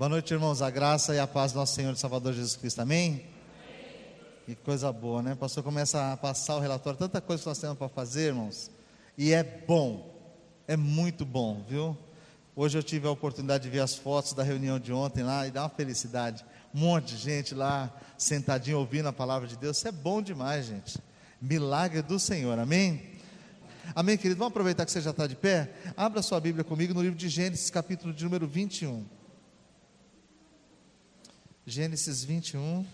Boa noite, irmãos. A graça e a paz do nosso Senhor e Salvador Jesus Cristo. Amém? Que coisa boa, né? O pastor começa a passar o relatório, tanta coisa que nós temos para fazer, irmãos. E é bom, é muito bom, viu? Hoje eu tive a oportunidade de ver as fotos da reunião de ontem lá e dá uma felicidade. Um monte de gente lá sentadinho ouvindo a palavra de Deus. Isso é bom demais, gente. Milagre do Senhor, amém? Amém, querido? Vamos aproveitar que você já está de pé? Abra sua Bíblia comigo no livro de Gênesis, capítulo de número 21. Gênesis 21.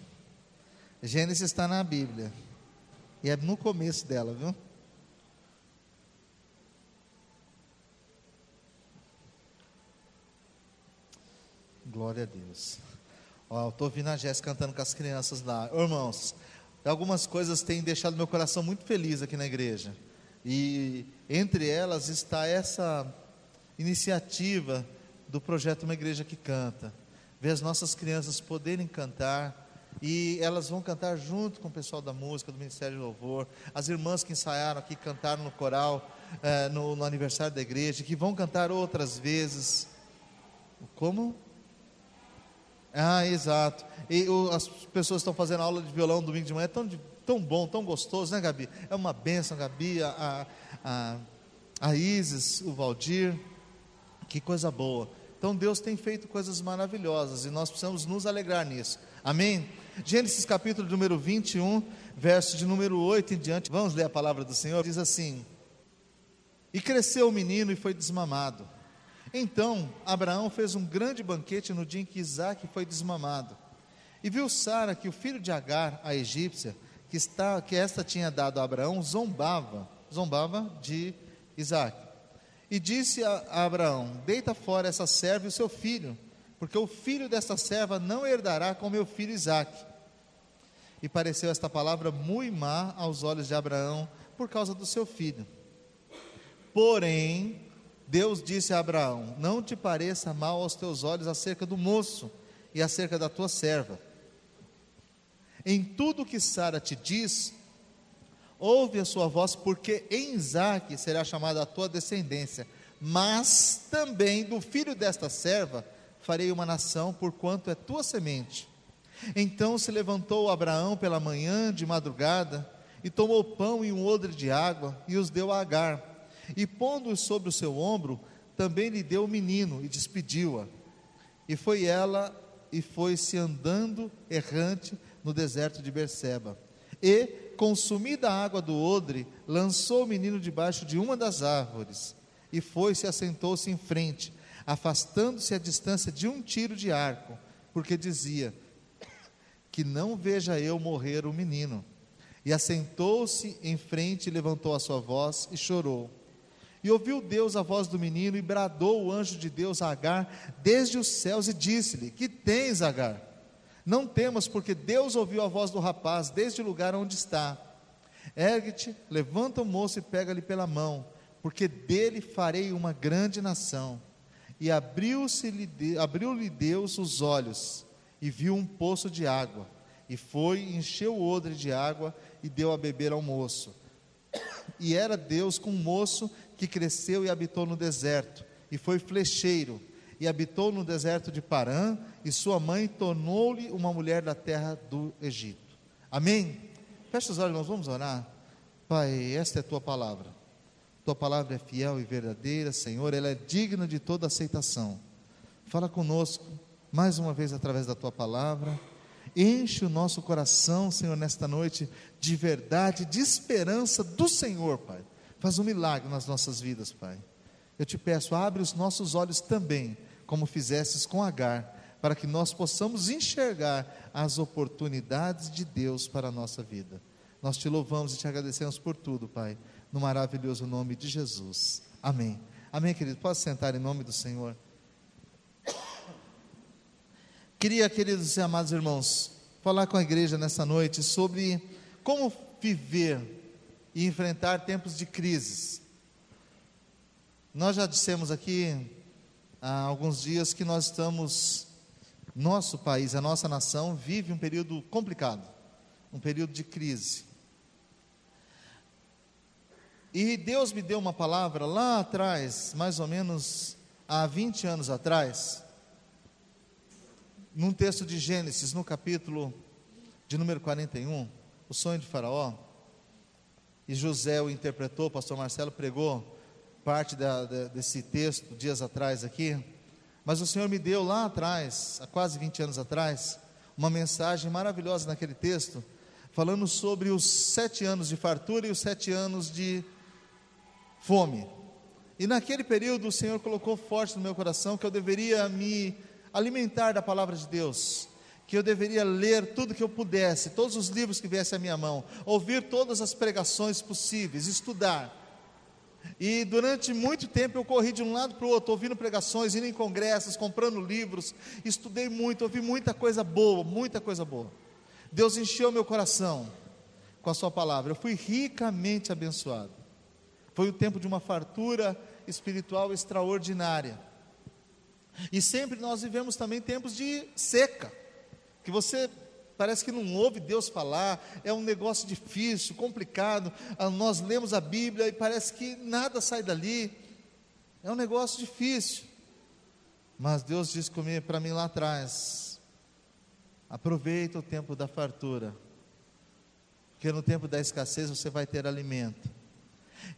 Gênesis está na Bíblia. E é no começo dela, viu? Glória a Deus. Ó, eu estou ouvindo a Jéssica cantando com as crianças lá. Irmãos, algumas coisas têm deixado meu coração muito feliz aqui na igreja. E entre elas está essa iniciativa do projeto Uma Igreja que Canta. Ver as nossas crianças poderem cantar. E elas vão cantar junto com o pessoal da música, do Ministério de Louvor. As irmãs que ensaiaram aqui, cantaram no coral, eh, no, no aniversário da igreja, que vão cantar outras vezes. Como? Ah, exato. E o, as pessoas estão fazendo aula de violão domingo de manhã, é tão, tão bom, tão gostoso, né, Gabi? É uma benção, Gabi, a, a, a Isis, o Valdir, que coisa boa. Então Deus tem feito coisas maravilhosas e nós precisamos nos alegrar nisso. Amém? Gênesis capítulo número 21, verso de número 8 em diante. Vamos ler a palavra do Senhor? Diz assim: E cresceu o menino e foi desmamado. Então Abraão fez um grande banquete no dia em que Isaac foi desmamado. E viu Sara que o filho de Agar, a egípcia, que, está, que esta tinha dado a Abraão, zombava, zombava de Isaac. E disse a, Abraão: Deita fora essa serva e o seu filho, porque o filho desta serva não herdará com meu filho Isaac. E pareceu esta palavra muito má aos olhos de Abraão por causa do seu filho. Porém, Deus disse a Abraão: Não te pareça mal aos teus olhos acerca do moço e acerca da tua serva. Em tudo que Sara te diz, ouve a sua voz, porque em Isaque será chamada a tua descendência, mas também do filho desta serva farei uma nação, porquanto é tua semente. Então se levantou Abraão pela manhã, de madrugada, e tomou pão e um odre de água, e os deu a Agar e pondo-os sobre o seu ombro, também lhe deu o menino e despediu-a. E foi ela e foi-se andando errante no deserto de Berseba. E, consumida a água do odre, lançou o menino debaixo de uma das árvores e foi-se assentou-se em frente, afastando-se a distância de um tiro de arco, porque dizia: Que não veja eu morrer o menino. E assentou-se em frente, levantou a sua voz e chorou. E ouviu Deus a voz do menino, e bradou o anjo de Deus a Agar desde os céus, e disse-lhe: Que tens, Agar? Não temas, porque Deus ouviu a voz do rapaz desde o lugar onde está. Ergue-te, levanta o moço e pega-lhe pela mão, porque dele farei uma grande nação. E abriu-lhe abriu Deus os olhos, e viu um poço de água, e foi, encheu o odre de água, e deu a beber ao moço. E era Deus com o moço que cresceu e habitou no deserto, e foi flecheiro, e habitou no deserto de Parã, e sua mãe tornou-lhe uma mulher da terra do Egito. Amém? Feche os olhos, nós vamos orar. Pai, esta é a tua palavra. Tua palavra é fiel e verdadeira, Senhor, ela é digna de toda aceitação. Fala conosco mais uma vez através da tua palavra. Enche o nosso coração, Senhor, nesta noite de verdade, de esperança do Senhor, Pai Faz um milagre nas nossas vidas, Pai. Eu te peço, abre os nossos olhos também, como fizestes com Agar, para que nós possamos enxergar as oportunidades de Deus para a nossa vida. Nós te louvamos e te agradecemos por tudo, Pai, no maravilhoso nome de Jesus. Amém. Amém, querido. Pode sentar em nome do Senhor. Queria, queridos e amados irmãos, falar com a igreja nessa noite sobre como viver e enfrentar tempos de crises. Nós já dissemos aqui há alguns dias que nós estamos, nosso país, a nossa nação vive um período complicado, um período de crise. E Deus me deu uma palavra lá atrás, mais ou menos há 20 anos atrás, num texto de Gênesis, no capítulo de número 41, o sonho de Faraó, e José o interpretou, o pastor Marcelo pregou parte da, da, desse texto dias atrás aqui, mas o Senhor me deu lá atrás, há quase 20 anos atrás, uma mensagem maravilhosa naquele texto, falando sobre os sete anos de fartura e os sete anos de fome. E naquele período o Senhor colocou forte no meu coração que eu deveria me alimentar da palavra de Deus, que eu deveria ler tudo que eu pudesse, todos os livros que viessem à minha mão, ouvir todas as pregações possíveis, estudar. E durante muito tempo eu corri de um lado para o outro, ouvindo pregações, indo em congressos, comprando livros, estudei muito, ouvi muita coisa boa, muita coisa boa. Deus encheu meu coração com a Sua palavra, eu fui ricamente abençoado. Foi o tempo de uma fartura espiritual extraordinária. E sempre nós vivemos também tempos de seca, que você parece que não ouve Deus falar, é um negócio difícil, complicado. Ah, nós lemos a Bíblia e parece que nada sai dali, é um negócio difícil. Mas Deus disse para mim lá atrás: aproveita o tempo da fartura, porque no tempo da escassez você vai ter alimento.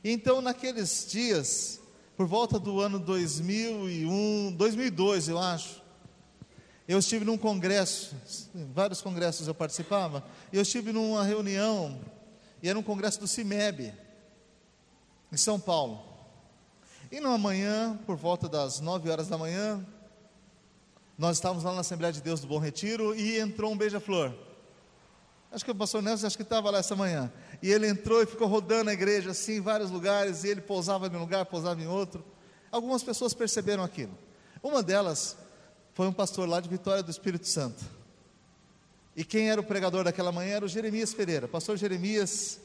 Então, naqueles dias, por volta do ano 2001, 2002, eu acho. Eu estive num congresso, vários congressos eu participava, e eu estive numa reunião, e era um congresso do CIMEB, em São Paulo. E numa manhã, por volta das 9 horas da manhã, nós estávamos lá na Assembleia de Deus do Bom Retiro e entrou um beija-flor. Acho que o pastor Nelson acho que estava lá essa manhã. E ele entrou e ficou rodando a igreja assim, em vários lugares, e ele pousava em um lugar, pousava em outro. Algumas pessoas perceberam aquilo. Uma delas foi um pastor lá de Vitória do Espírito Santo. E quem era o pregador daquela manhã era o Jeremias Pereira, pastor Jeremias,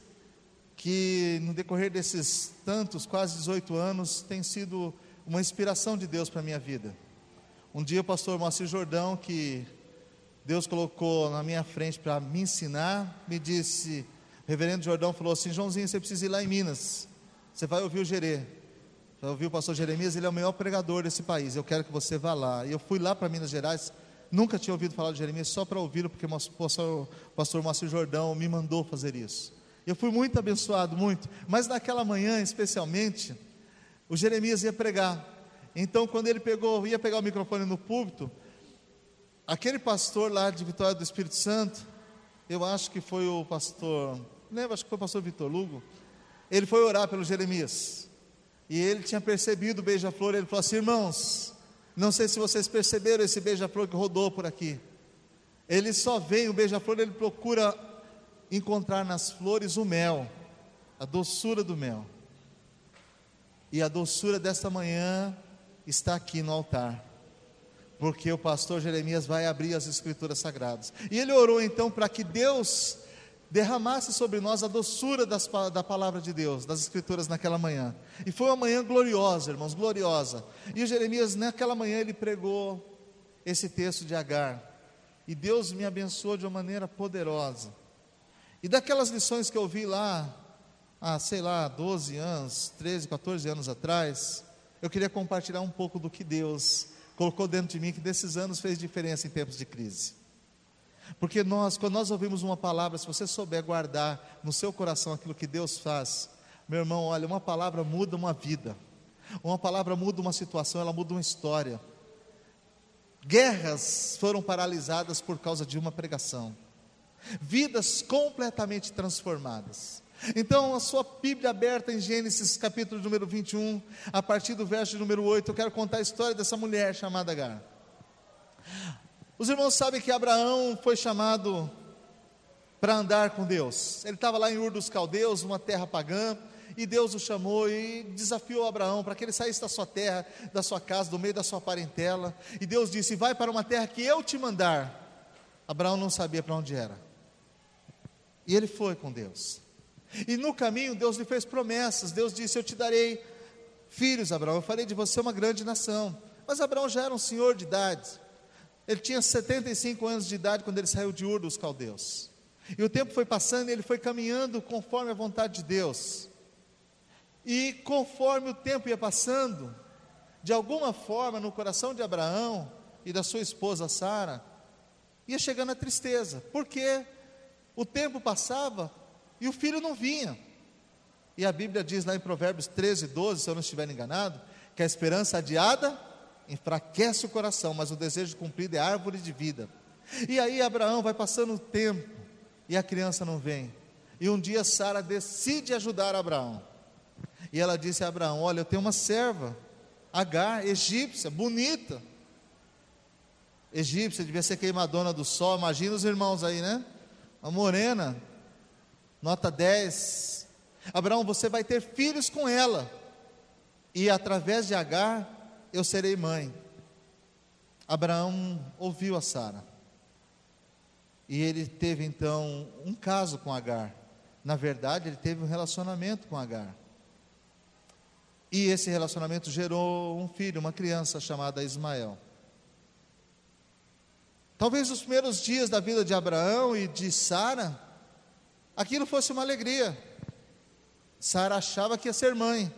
que no decorrer desses tantos, quase 18 anos, tem sido uma inspiração de Deus para a minha vida. Um dia o pastor Moacir Jordão, que Deus colocou na minha frente para me ensinar, me disse: reverendo Jordão falou assim: Joãozinho, você precisa ir lá em Minas. Você vai ouvir o Gerê. Vai ouvir o pastor Jeremias, ele é o maior pregador desse país. Eu quero que você vá lá. E eu fui lá para Minas Gerais, nunca tinha ouvido falar de Jeremias, só para ouvir, porque o pastor, pastor Márcio Jordão me mandou fazer isso. Eu fui muito abençoado, muito. Mas naquela manhã, especialmente, o Jeremias ia pregar. Então, quando ele pegou, ia pegar o microfone no púlpito, aquele pastor lá de Vitória do Espírito Santo, eu acho que foi o pastor, lembra, acho que foi o pastor Vitor Lugo, ele foi orar pelo Jeremias. E ele tinha percebido o beija-flor, ele falou assim: irmãos, não sei se vocês perceberam esse beija-flor que rodou por aqui. Ele só vem, o beija-flor, ele procura encontrar nas flores o mel, a doçura do mel. E a doçura desta manhã está aqui no altar porque o pastor Jeremias vai abrir as escrituras sagradas. E ele orou então para que Deus derramasse sobre nós a doçura das, da palavra de Deus, das escrituras naquela manhã. E foi uma manhã gloriosa, irmãos, gloriosa. E Jeremias naquela manhã ele pregou esse texto de Agar. E Deus me abençoou de uma maneira poderosa. E daquelas lições que eu vi lá, há, sei lá, 12 anos, 13, 14 anos atrás, eu queria compartilhar um pouco do que Deus colocou dentro de mim que desses anos fez diferença em tempos de crise. Porque nós, quando nós ouvimos uma palavra, se você souber guardar no seu coração aquilo que Deus faz, meu irmão, olha, uma palavra muda uma vida, uma palavra muda uma situação, ela muda uma história. Guerras foram paralisadas por causa de uma pregação, vidas completamente transformadas. Então, a sua Bíblia aberta em Gênesis capítulo número 21, a partir do verso número 8, eu quero contar a história dessa mulher chamada Agar. Os irmãos sabem que Abraão foi chamado para andar com Deus. Ele estava lá em Ur dos Caldeus, uma terra pagã, e Deus o chamou e desafiou Abraão para que ele saísse da sua terra, da sua casa, do meio da sua parentela. E Deus disse: Vai para uma terra que eu te mandar. Abraão não sabia para onde era. E ele foi com Deus. E no caminho, Deus lhe fez promessas. Deus disse: Eu te darei filhos, Abraão. Eu farei de você uma grande nação. Mas Abraão já era um senhor de idade. Ele tinha 75 anos de idade quando ele saiu de Ur dos caldeus. E o tempo foi passando e ele foi caminhando conforme a vontade de Deus. E conforme o tempo ia passando, de alguma forma no coração de Abraão e da sua esposa Sara, ia chegando a tristeza, porque o tempo passava e o filho não vinha. E a Bíblia diz lá em Provérbios 13, 12, se eu não estiver enganado, que a esperança adiada enfraquece o coração, mas o desejo cumprido é árvore de vida. E aí Abraão vai passando o tempo e a criança não vem. E um dia Sara decide ajudar Abraão. E ela disse a Abraão: Olha, eu tenho uma serva, Agar, egípcia, bonita. Egípcia, devia ser queimadona do sol. Imagina os irmãos aí, né? Uma morena, nota 10. Abraão, você vai ter filhos com ela. E através de Agar, eu serei mãe. Abraão ouviu a Sara. E ele teve então um caso com Agar. Na verdade, ele teve um relacionamento com Agar. E esse relacionamento gerou um filho, uma criança chamada Ismael. Talvez os primeiros dias da vida de Abraão e de Sara, aquilo fosse uma alegria. Sara achava que ia ser mãe.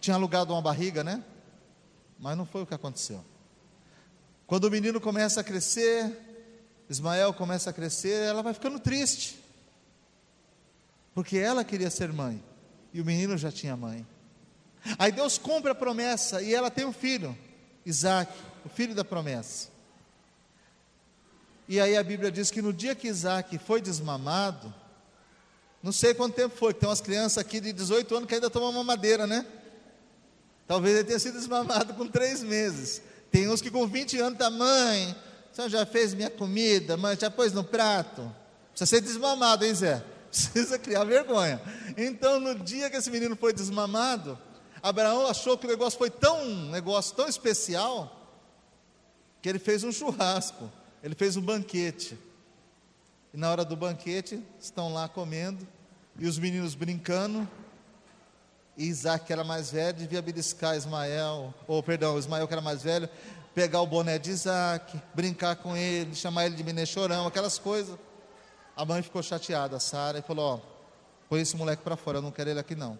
Tinha alugado uma barriga, né? Mas não foi o que aconteceu. Quando o menino começa a crescer, Ismael começa a crescer, ela vai ficando triste. Porque ela queria ser mãe e o menino já tinha mãe. Aí Deus cumpre a promessa e ela tem um filho, Isaac, o filho da promessa. E aí a Bíblia diz que no dia que Isaac foi desmamado, não sei quanto tempo foi, tem umas crianças aqui de 18 anos que ainda tomam mamadeira, né? Talvez ele tenha sido desmamado com três meses. Tem uns que com 20 anos tá, mãe, você já fez minha comida, mãe, já pôs no prato. Precisa ser desmamado, hein, Zé? Precisa criar vergonha. Então, no dia que esse menino foi desmamado, Abraão achou que o negócio foi tão um negócio tão especial que ele fez um churrasco, ele fez um banquete. E na hora do banquete, estão lá comendo e os meninos brincando. E Isaac, que era mais velho, devia beliscar Ismael, ou perdão, Ismael, que era mais velho, pegar o boné de Isaac, brincar com ele, chamar ele de menino chorão, aquelas coisas. A mãe ficou chateada, Sara, e falou: Ó, põe esse moleque para fora, eu não quero ele aqui não.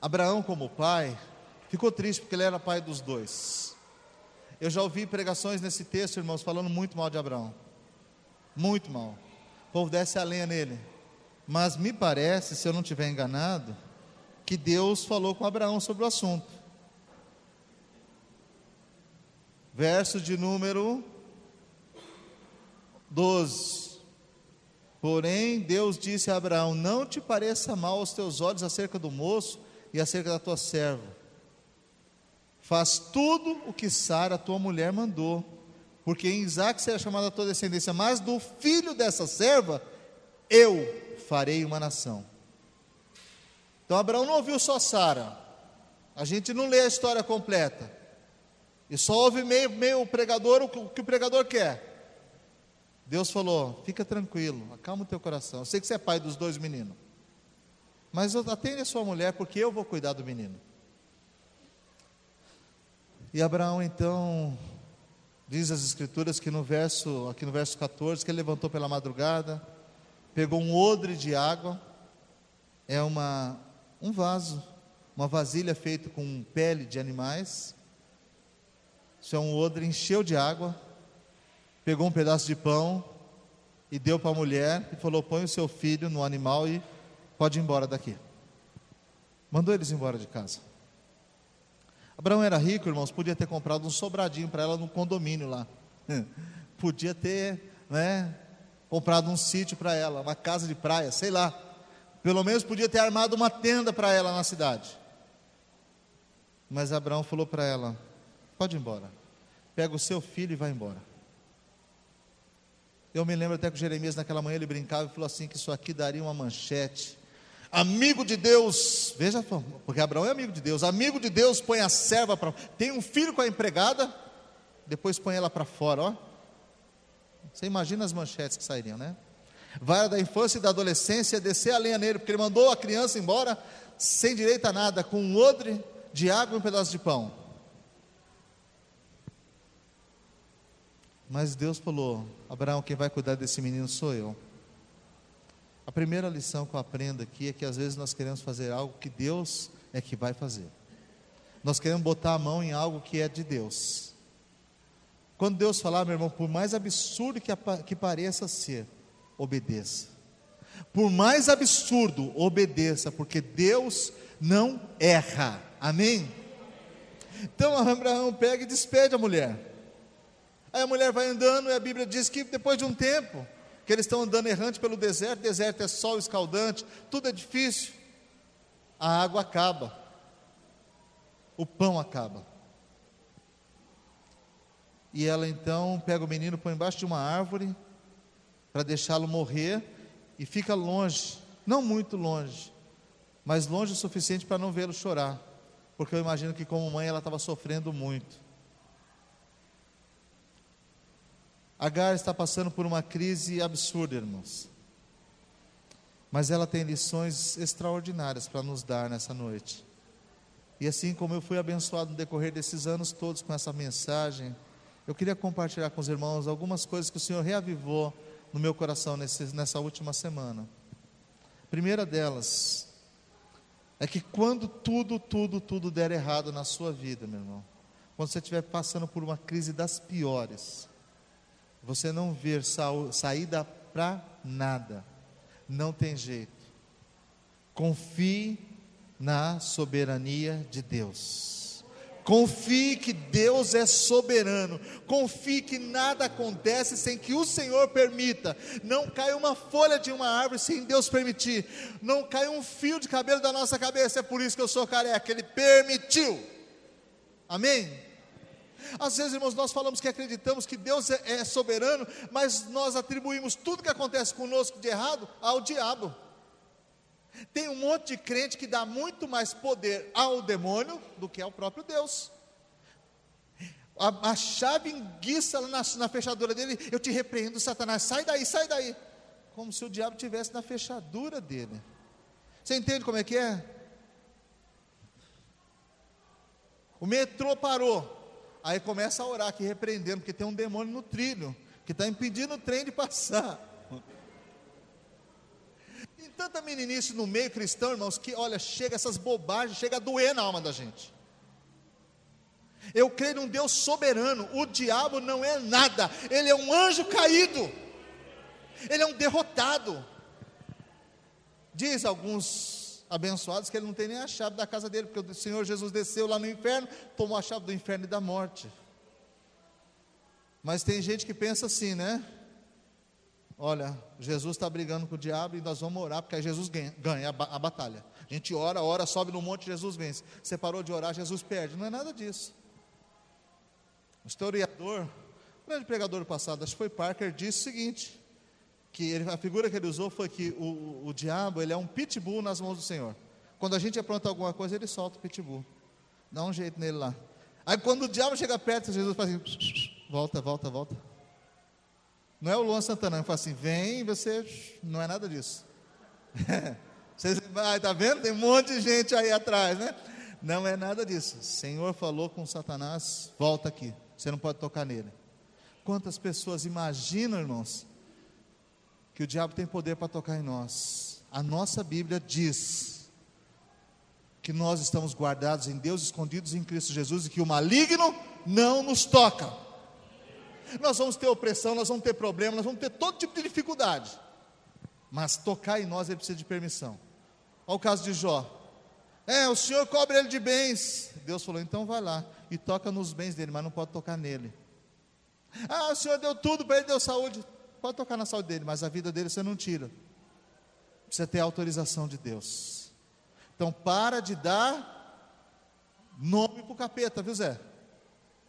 Abraão, como pai, ficou triste porque ele era pai dos dois. Eu já ouvi pregações nesse texto, irmãos, falando muito mal de Abraão. Muito mal. O povo desce a lenha nele. Mas me parece, se eu não estiver enganado, que Deus falou com Abraão sobre o assunto. Verso de número 12. Porém, Deus disse a Abraão: Não te pareça mal aos teus olhos acerca do moço e acerca da tua serva. Faz tudo o que Sara, tua mulher, mandou, porque em Isaac será chamada a tua descendência, mas do filho dessa serva eu farei uma nação. Então Abraão não ouviu só Sara, a gente não lê a história completa, e só ouve meio, meio o pregador o que o pregador quer. Deus falou: fica tranquilo, acalma o teu coração. Eu sei que você é pai dos dois meninos. Mas atende a sua mulher, porque eu vou cuidar do menino. E Abraão então diz as escrituras que no verso, aqui no verso 14, que ele levantou pela madrugada, pegou um odre de água, é uma um vaso, uma vasilha feita com pele de animais. Isso é um odre, encheu de água, pegou um pedaço de pão e deu para a mulher e falou: "Põe o seu filho no animal e Pode ir embora daqui. Mandou eles embora de casa. Abraão era rico, irmãos, podia ter comprado um sobradinho para ela no condomínio lá. podia ter, né, comprado um sítio para ela, uma casa de praia, sei lá. Pelo menos podia ter armado uma tenda para ela na cidade. Mas Abraão falou para ela: Pode ir embora. Pega o seu filho e vai embora. Eu me lembro até que Jeremias naquela manhã ele brincava e falou assim que isso aqui daria uma manchete amigo de Deus, veja, porque Abraão é amigo de Deus, amigo de Deus põe a serva para, tem um filho com a empregada, depois põe ela para fora, ó. Você imagina as manchetes que sairiam, né? Vai da infância e da adolescência descer a lenha nele, porque ele mandou a criança embora sem direito a nada, com um odre de água e um pedaço de pão. Mas Deus falou: Abraão, quem vai cuidar desse menino sou eu. A primeira lição que eu aprendo aqui é que às vezes nós queremos fazer algo que Deus é que vai fazer. Nós queremos botar a mão em algo que é de Deus. Quando Deus falar, meu irmão, por mais absurdo que, que pareça ser, obedeça. Por mais absurdo, obedeça, porque Deus não erra. Amém? Então Abraão pega e despede a mulher. Aí a mulher vai andando e a Bíblia diz que depois de um tempo, que eles estão andando errante pelo deserto, deserto é sol escaldante, tudo é difícil. A água acaba. O pão acaba. E ela então pega o menino, põe embaixo de uma árvore para deixá-lo morrer e fica longe, não muito longe, mas longe o suficiente para não vê-lo chorar, porque eu imagino que como mãe ela estava sofrendo muito. Agar está passando por uma crise absurda, irmãos. Mas ela tem lições extraordinárias para nos dar nessa noite. E assim como eu fui abençoado no decorrer desses anos todos com essa mensagem, eu queria compartilhar com os irmãos algumas coisas que o Senhor reavivou no meu coração nesse, nessa última semana. A primeira delas é que quando tudo, tudo, tudo der errado na sua vida, meu irmão, quando você estiver passando por uma crise das piores, você não ver saída para nada, não tem jeito. Confie na soberania de Deus. Confie que Deus é soberano. Confie que nada acontece sem que o Senhor permita. Não cai uma folha de uma árvore sem Deus permitir. Não cai um fio de cabelo da nossa cabeça. É por isso que eu sou careca. Ele permitiu. Amém? Às vezes, irmãos, nós falamos que acreditamos que Deus é, é soberano, mas nós atribuímos tudo que acontece conosco de errado ao diabo. Tem um monte de crente que dá muito mais poder ao demônio do que ao próprio Deus. A, a chave enguiça na, na fechadura dele, eu te repreendo, Satanás, sai daí, sai daí. Como se o diabo tivesse na fechadura dele. Você entende como é que é? O metrô parou. Aí começa a orar aqui, repreendendo, porque tem um demônio no trilho, que está impedindo o trem de passar tanta meninice no meio cristão, irmãos, que olha, chega essas bobagens, chega a doer na alma da gente. Eu creio num Deus soberano, o diabo não é nada, ele é um anjo caído, ele é um derrotado. Diz alguns abençoados que ele não tem nem a chave da casa dele, porque o Senhor Jesus desceu lá no inferno, tomou a chave do inferno e da morte. Mas tem gente que pensa assim, né? Olha, Jesus está brigando com o diabo e nós vamos orar, porque aí Jesus ganha, ganha a, a, batalha. A gente ora, ora, sobe no monte, Jesus vence. Você parou de orar, Jesus perde. Não é nada disso. O historiador, o grande pregador passado, acho que foi Parker, disse o seguinte: que ele, a figura que ele usou foi que o, o diabo ele é um pitbull nas mãos do Senhor. Quando a gente apronta alguma coisa, ele solta o pitbull. Dá um jeito nele lá. Aí quando o diabo chega perto, Jesus faz assim: volta, volta, volta. Não é o Luan Santana que fala assim, vem, você. Não é nada disso. Vocês, ah, tá vendo? Tem um monte de gente aí atrás, né? Não é nada disso. O Senhor falou com Satanás, volta aqui. Você não pode tocar nele. Quantas pessoas imaginam, irmãos, que o diabo tem poder para tocar em nós? A nossa Bíblia diz que nós estamos guardados em Deus, escondidos em Cristo Jesus e que o maligno não nos toca nós vamos ter opressão, nós vamos ter problema, nós vamos ter todo tipo de dificuldade. Mas tocar em nós ele precisa de permissão. Olha o caso de Jó. É, o Senhor cobre ele de bens. Deus falou, então vai lá e toca nos bens dele, mas não pode tocar nele. Ah, o Senhor deu tudo para ele, deu saúde. Pode tocar na saúde dele, mas a vida dele você não tira. Precisa ter autorização de Deus. Então para de dar nome para o capeta, viu Zé?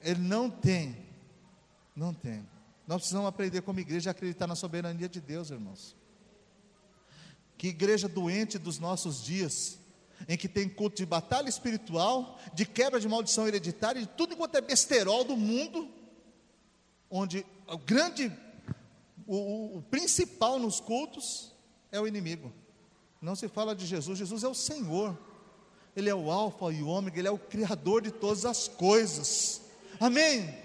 Ele não tem não tem. Nós precisamos aprender como igreja a acreditar na soberania de Deus, irmãos. Que igreja doente dos nossos dias, em que tem culto de batalha espiritual, de quebra de maldição hereditária, de tudo enquanto é besterol do mundo, onde o grande, o, o, o principal nos cultos é o inimigo. Não se fala de Jesus, Jesus é o Senhor, Ele é o Alfa e o Ômega, Ele é o Criador de todas as coisas. Amém?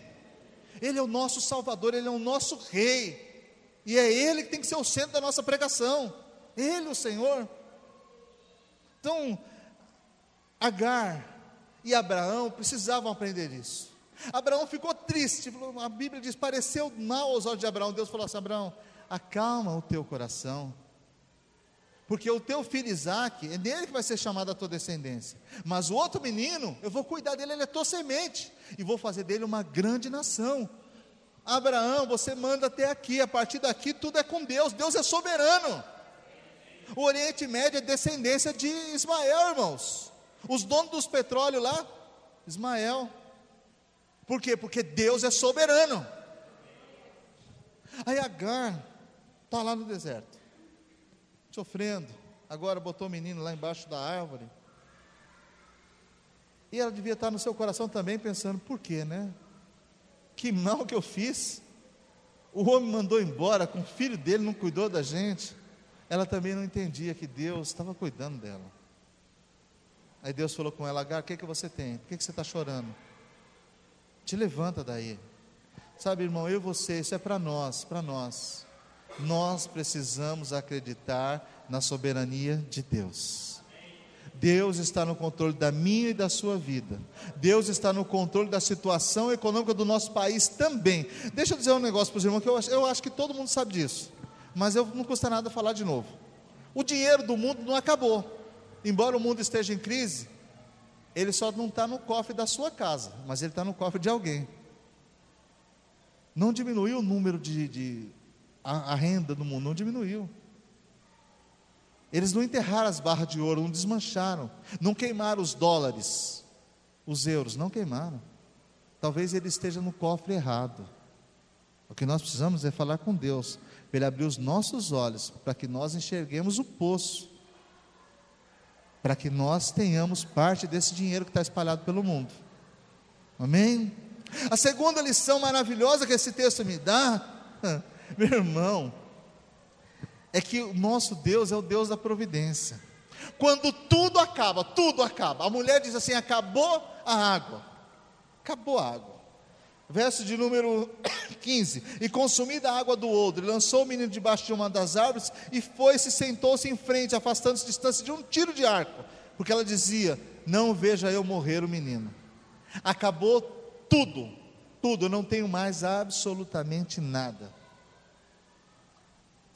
Ele é o nosso Salvador, Ele é o nosso Rei, e é Ele que tem que ser o centro da nossa pregação, Ele, o Senhor. Então, Agar e Abraão precisavam aprender isso. Abraão ficou triste, a Bíblia diz: pareceu mal aos olhos de Abraão. Deus falou assim: Abraão, acalma o teu coração, porque o teu filho Isaac, é nele que vai ser chamada a tua descendência. Mas o outro menino, eu vou cuidar dele, ele é tua semente, e vou fazer dele uma grande nação. Abraão, você manda até aqui, a partir daqui tudo é com Deus, Deus é soberano. O Oriente Médio é descendência de Ismael, irmãos. Os donos dos petróleos lá, Ismael. Por quê? Porque Deus é soberano. Aí Agar está lá no deserto, sofrendo. Agora botou o menino lá embaixo da árvore. E ela devia estar no seu coração também pensando: por quê, né? Que mal que eu fiz. O homem mandou embora, com o filho dele não cuidou da gente. Ela também não entendia que Deus estava cuidando dela. Aí Deus falou com ela: Agar, o que, que você tem? Por que, que você está chorando? Te levanta daí. Sabe, irmão, eu e você, isso é para nós, para nós. Nós precisamos acreditar na soberania de Deus. Deus está no controle da minha e da sua vida. Deus está no controle da situação econômica do nosso país também. Deixa eu dizer um negócio para os irmãos, que eu acho, eu acho que todo mundo sabe disso. Mas eu não custa nada falar de novo. O dinheiro do mundo não acabou. Embora o mundo esteja em crise, ele só não está no cofre da sua casa, mas ele está no cofre de alguém. Não diminuiu o número de, de a, a renda do mundo, não diminuiu. Eles não enterraram as barras de ouro, não desmancharam, não queimaram os dólares, os euros, não queimaram. Talvez ele esteja no cofre errado. O que nós precisamos é falar com Deus, para Ele abrir os nossos olhos, para que nós enxerguemos o poço, para que nós tenhamos parte desse dinheiro que está espalhado pelo mundo. Amém? A segunda lição maravilhosa que esse texto me dá, meu irmão, é que o nosso Deus é o Deus da providência. Quando tudo acaba, tudo acaba. A mulher diz assim: acabou a água. Acabou a água. Verso de número 15: E consumida a água do odre, lançou o menino debaixo de uma das árvores e foi-se, sentou-se em frente, afastando-se distância de um tiro de arco, porque ela dizia: Não veja eu morrer o menino. Acabou tudo, tudo, eu não tenho mais absolutamente nada.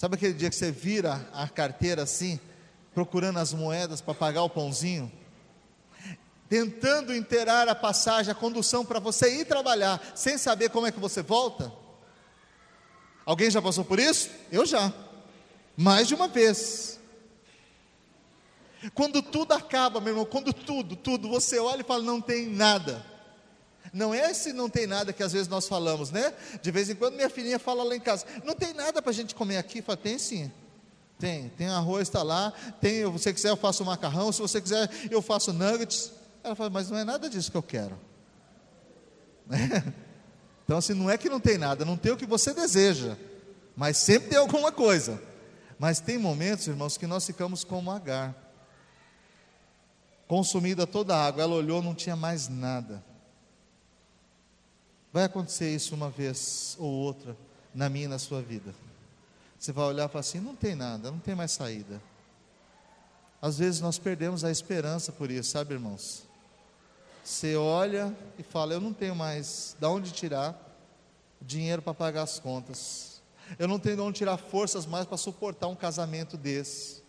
Sabe aquele dia que você vira a carteira assim, procurando as moedas para pagar o pãozinho? Tentando inteirar a passagem, a condução para você ir trabalhar, sem saber como é que você volta? Alguém já passou por isso? Eu já. Mais de uma vez. Quando tudo acaba, meu irmão, quando tudo, tudo, você olha e fala, não tem nada. Não é se não tem nada que às vezes nós falamos, né? De vez em quando minha filhinha fala lá em casa, não tem nada para a gente comer aqui. Fala, tem sim. Tem, tem arroz, está lá. Tem, se você quiser, eu faço macarrão. Se você quiser, eu faço nuggets. Ela fala, mas não é nada disso que eu quero. Então, assim, não é que não tem nada, não tem o que você deseja, mas sempre tem alguma coisa. Mas tem momentos, irmãos, que nós ficamos como Agar. Consumida toda a água, ela olhou, não tinha mais nada. Vai acontecer isso uma vez ou outra na minha e na sua vida. Você vai olhar e falar assim: não tem nada, não tem mais saída. Às vezes nós perdemos a esperança por isso, sabe, irmãos? Você olha e fala: eu não tenho mais de onde tirar dinheiro para pagar as contas. Eu não tenho de onde tirar forças mais para suportar um casamento desse.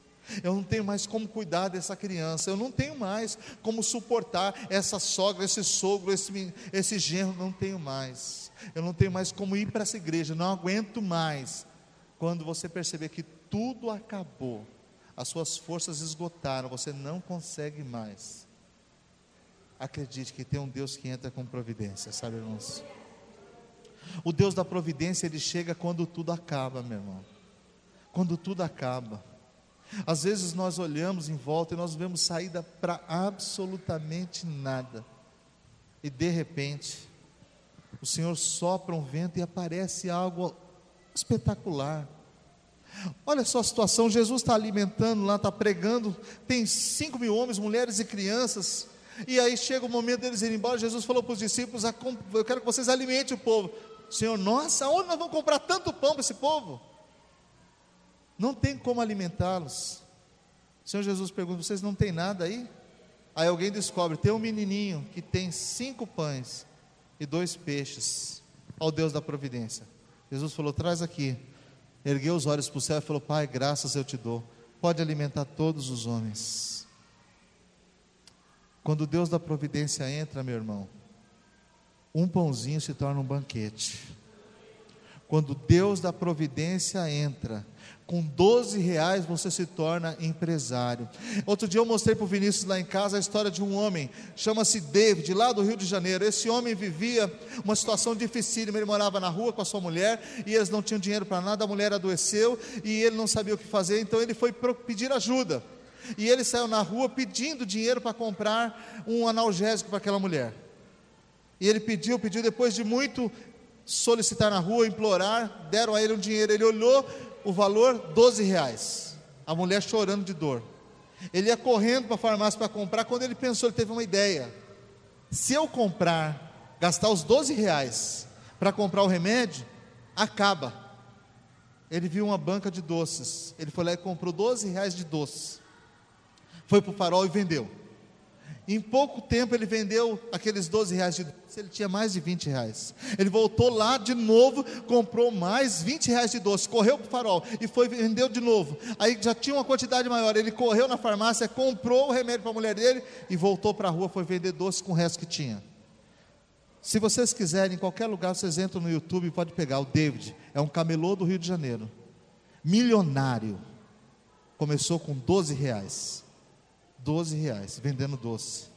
Eu não tenho mais como cuidar dessa criança. Eu não tenho mais como suportar essa sogra, esse sogro, esse, esse genro. Não tenho mais. Eu não tenho mais como ir para essa igreja. Não aguento mais. Quando você perceber que tudo acabou, as suas forças esgotaram, você não consegue mais. Acredite que tem um Deus que entra com providência, sabe, irmãos? O Deus da providência, ele chega quando tudo acaba, meu irmão. Quando tudo acaba. Às vezes nós olhamos em volta e nós vemos saída para absolutamente nada. E de repente, o Senhor sopra um vento e aparece algo espetacular. Olha só a situação: Jesus está alimentando lá, está pregando, tem cinco mil homens, mulheres e crianças. E aí chega o momento deles irem embora. Jesus falou para os discípulos: Eu quero que vocês alimentem o povo. Senhor, nossa, onde nós vamos comprar tanto pão para esse povo? Não tem como alimentá-los. O Senhor Jesus pergunta: vocês não têm nada aí? Aí alguém descobre: tem um menininho que tem cinco pães e dois peixes ao Deus da providência. Jesus falou: traz aqui. Ergueu os olhos para o céu e falou: Pai, graças eu te dou. Pode alimentar todos os homens. Quando Deus da providência entra, meu irmão, um pãozinho se torna um banquete. Quando Deus da providência entra, com 12 reais você se torna empresário. Outro dia eu mostrei para o Vinícius lá em casa a história de um homem, chama-se David, lá do Rio de Janeiro. Esse homem vivia uma situação dificílima. Ele morava na rua com a sua mulher e eles não tinham dinheiro para nada. A mulher adoeceu e ele não sabia o que fazer, então ele foi pedir ajuda. E ele saiu na rua pedindo dinheiro para comprar um analgésico para aquela mulher. E ele pediu, pediu, depois de muito solicitar na rua, implorar, deram a ele um dinheiro. Ele olhou o valor, 12 reais. A mulher chorando de dor. Ele ia correndo para a farmácia para comprar. Quando ele pensou, ele teve uma ideia: se eu comprar, gastar os 12 reais para comprar o remédio, acaba. Ele viu uma banca de doces. Ele foi lá e comprou 12 reais de doce. Foi para o farol e vendeu. Em pouco tempo ele vendeu aqueles 12 reais de doce, ele tinha mais de 20 reais. Ele voltou lá de novo, comprou mais 20 reais de doce, correu para o farol e foi vendeu de novo. Aí já tinha uma quantidade maior. Ele correu na farmácia, comprou o remédio para a mulher dele e voltou para a rua, foi vender doce com o resto que tinha. Se vocês quiserem, em qualquer lugar, vocês entram no YouTube e pode pegar. O David é um camelô do Rio de Janeiro, milionário. Começou com 12 reais. 12 reais, vendendo doce.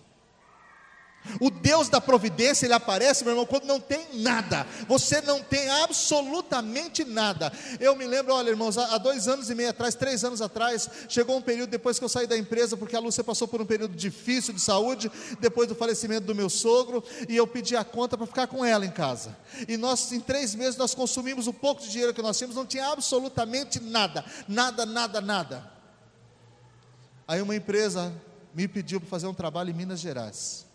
O Deus da providência, ele aparece, meu irmão, quando não tem nada. Você não tem absolutamente nada. Eu me lembro, olha, irmãos, há dois anos e meio atrás, três anos atrás, chegou um período depois que eu saí da empresa, porque a Lúcia passou por um período difícil de saúde, depois do falecimento do meu sogro, e eu pedi a conta para ficar com ela em casa. E nós, em três meses, nós consumimos o pouco de dinheiro que nós tínhamos, não tinha absolutamente nada, nada, nada, nada. Aí uma empresa me pediu para fazer um trabalho em Minas Gerais.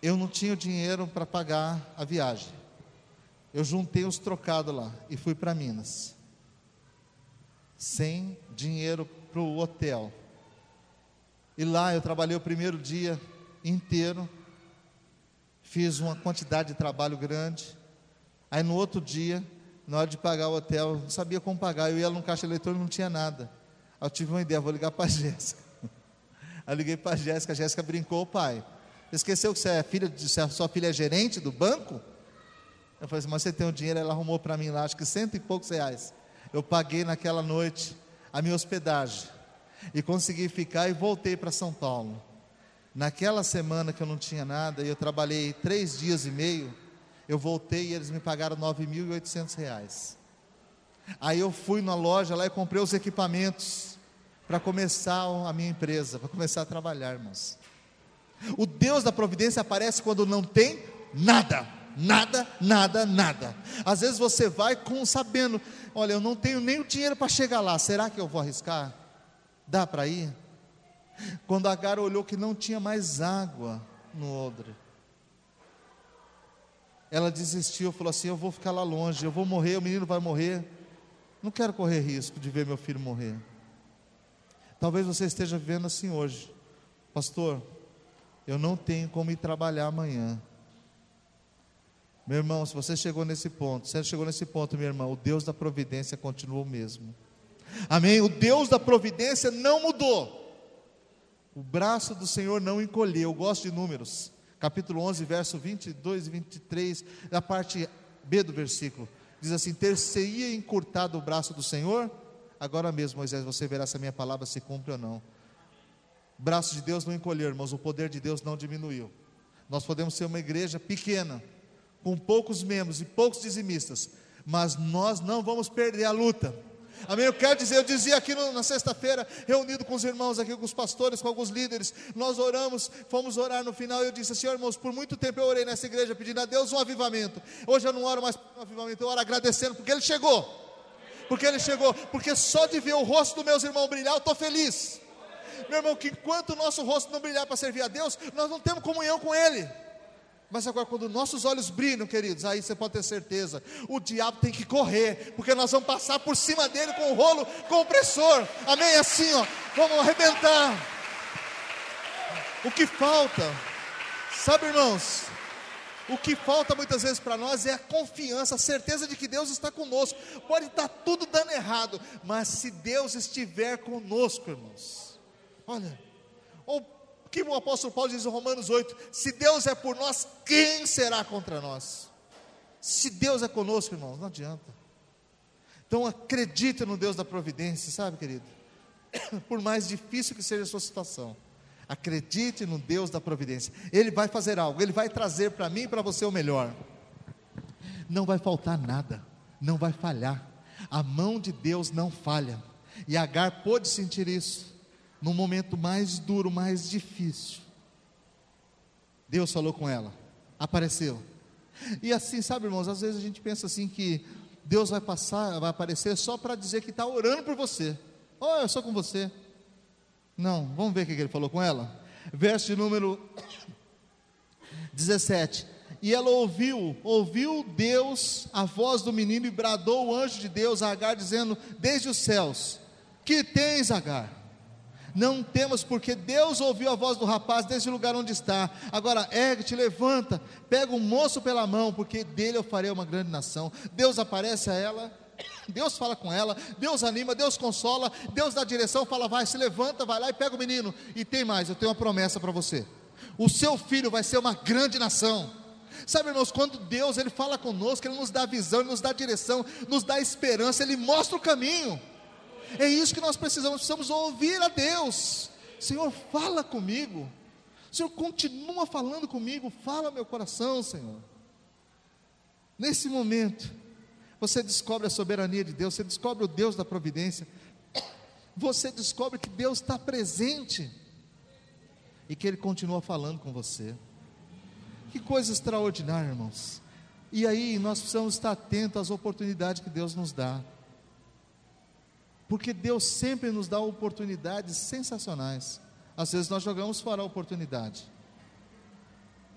Eu não tinha dinheiro para pagar a viagem. Eu juntei os trocados lá e fui para Minas. Sem dinheiro para o hotel. E lá eu trabalhei o primeiro dia inteiro. Fiz uma quantidade de trabalho grande. Aí no outro dia, na hora de pagar o hotel, não sabia como pagar. Eu ia no caixa eletrônico não tinha nada. Eu tive uma ideia, vou ligar para a Jéssica. Aí liguei para a Jéssica, a Jéssica brincou, pai. Esqueceu que você é filha sua filha é gerente do banco? Eu falei assim, mas você tem o um dinheiro, ela arrumou para mim lá, acho que cento e poucos reais. Eu paguei naquela noite a minha hospedagem. E consegui ficar e voltei para São Paulo. Naquela semana que eu não tinha nada, e eu trabalhei três dias e meio, eu voltei e eles me pagaram nove mil e oitocentos reais. Aí eu fui na loja lá e comprei os equipamentos para começar a minha empresa, para começar a trabalhar, irmãos. O Deus da providência aparece quando não tem nada, nada, nada, nada. Às vezes você vai com sabendo, olha, eu não tenho nem o dinheiro para chegar lá. Será que eu vou arriscar? Dá para ir? Quando Agar olhou que não tinha mais água no odre, ela desistiu, falou assim: Eu vou ficar lá longe, eu vou morrer, o menino vai morrer. Não quero correr risco de ver meu filho morrer. Talvez você esteja vivendo assim hoje, pastor. Eu não tenho como ir trabalhar amanhã. Meu irmão, se você chegou nesse ponto, se você chegou nesse ponto, meu irmão, o Deus da providência continua o mesmo. Amém? O Deus da providência não mudou. O braço do Senhor não encolheu. Eu gosto de números. Capítulo 11, verso 22 e 23, da parte B do versículo. Diz assim: Ter-se-ia encurtado o braço do Senhor? Agora mesmo, Moisés, você verá se a minha palavra se cumpre ou não. Braço de Deus não encolheu, irmãos, o poder de Deus não diminuiu. Nós podemos ser uma igreja pequena, com poucos membros e poucos dizimistas, mas nós não vamos perder a luta. Amém? Eu quero dizer, eu dizia aqui no, na sexta-feira, reunido com os irmãos aqui, com os pastores, com alguns líderes, nós oramos, fomos orar no final, e eu disse, Senhor irmãos, por muito tempo eu orei nessa igreja pedindo a Deus um avivamento. Hoje eu não oro mais por um avivamento, eu oro agradecendo, porque Ele chegou. Porque Ele chegou, porque só de ver o rosto dos meus irmãos brilhar, eu estou feliz. Meu irmão, que enquanto o nosso rosto não brilhar para servir a Deus, nós não temos comunhão com Ele. Mas agora, quando nossos olhos brilham, queridos, aí você pode ter certeza, o diabo tem que correr, porque nós vamos passar por cima dele com o rolo compressor, amém? Assim, ó, vamos arrebentar. O que falta, sabe, irmãos, O que falta muitas vezes para nós é a confiança, a certeza de que Deus está conosco. Pode estar tudo dando errado, mas se Deus estiver conosco, irmãos, olha, o que o apóstolo Paulo diz em Romanos 8: se Deus é por nós, quem será contra nós? Se Deus é conosco, irmãos, não adianta. Então acredite no Deus da providência, sabe, querido? Por mais difícil que seja a sua situação, acredite no Deus da providência. Ele vai fazer algo, ele vai trazer para mim e para você o melhor. Não vai faltar nada, não vai falhar. A mão de Deus não falha. E Agar pôde sentir isso no momento mais duro, mais difícil. Deus falou com ela, apareceu. E assim, sabe, irmãos, às vezes a gente pensa assim que Deus vai passar, vai aparecer só para dizer que está orando por você. Oh, eu sou com você. Não, vamos ver o que ele falou com ela. Verso número 17. E ela ouviu, ouviu Deus a voz do menino e bradou o anjo de Deus a Agar, dizendo: Desde os céus, que tens, Agar? Não temos, porque Deus ouviu a voz do rapaz desde o lugar onde está. Agora, ergue-te, levanta, pega o moço pela mão, porque dele eu farei uma grande nação. Deus aparece a ela, Deus fala com ela, Deus anima, Deus consola, Deus dá direção, fala, vai, se levanta, vai lá e pega o menino. E tem mais, eu tenho uma promessa para você. O seu filho vai ser uma grande nação. Sabe, irmãos, quando Deus ele fala conosco, ele nos dá visão, ele nos dá direção, nos dá esperança, ele mostra o caminho. É isso que nós precisamos, precisamos ouvir a Deus. Senhor, fala comigo. Senhor, continua falando comigo, fala meu coração, Senhor. Nesse momento, você descobre a soberania de Deus, você descobre o Deus da providência, você descobre que Deus está presente e que Ele continua falando com você. Que coisa extraordinária, irmãos. E aí nós precisamos estar atentos às oportunidades que Deus nos dá. Porque Deus sempre nos dá oportunidades sensacionais. Às vezes nós jogamos fora a oportunidade.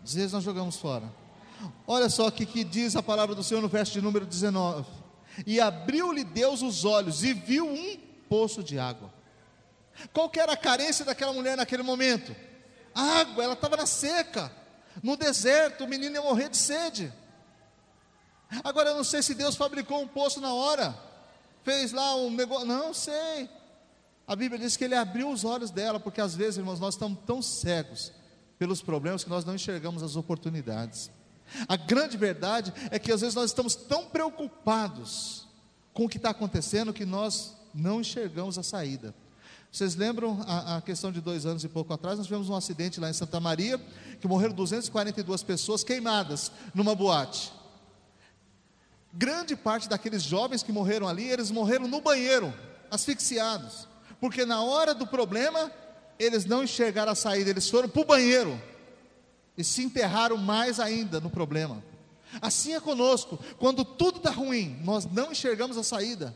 Às vezes nós jogamos fora. Olha só o que, que diz a palavra do Senhor no verso de número 19. E abriu-lhe Deus os olhos e viu um poço de água. Qual que era a carência daquela mulher naquele momento? Água, ela estava na seca, no deserto, o menino ia morrer de sede. Agora eu não sei se Deus fabricou um poço na hora fez lá um negócio. Não sei. A Bíblia diz que ele abriu os olhos dela, porque às vezes, irmãos, nós estamos tão cegos pelos problemas que nós não enxergamos as oportunidades. A grande verdade é que às vezes nós estamos tão preocupados com o que está acontecendo que nós não enxergamos a saída. Vocês lembram a, a, questão de dois anos e pouco atrás? Nós tivemos um acidente lá em Santa Maria, que morreram 242 pessoas queimadas numa boate. Grande parte daqueles jovens que morreram ali, eles morreram no banheiro, asfixiados, porque na hora do problema, eles não enxergaram a saída, eles foram para o banheiro e se enterraram mais ainda no problema. Assim é conosco, quando tudo está ruim, nós não enxergamos a saída.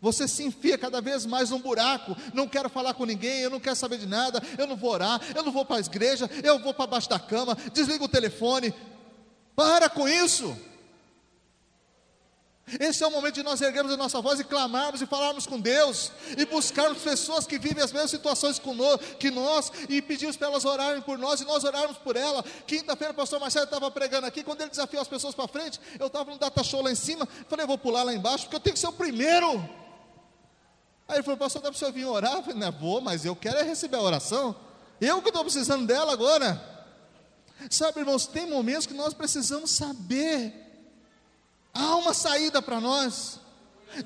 Você se enfia cada vez mais num buraco. Não quero falar com ninguém, eu não quero saber de nada, eu não vou orar, eu não vou para a igreja, eu vou para baixo da cama, desliga o telefone. Para com isso. Esse é o momento de nós erguermos a nossa voz e clamarmos e falarmos com Deus e buscarmos pessoas que vivem as mesmas situações que nós e pedirmos para elas orarem por nós e nós orarmos por ela. Quinta-feira o pastor Marcelo estava pregando aqui, quando ele desafiou as pessoas para frente, eu estava no data show lá em cima, falei, eu vou pular lá embaixo porque eu tenho que ser o primeiro. Aí ele falou, pastor, dá para o senhor vir orar? Eu falei, não, vou, mas eu quero é receber a oração. Eu que estou precisando dela agora. Sabe, irmãos, tem momentos que nós precisamos saber Há uma saída para nós.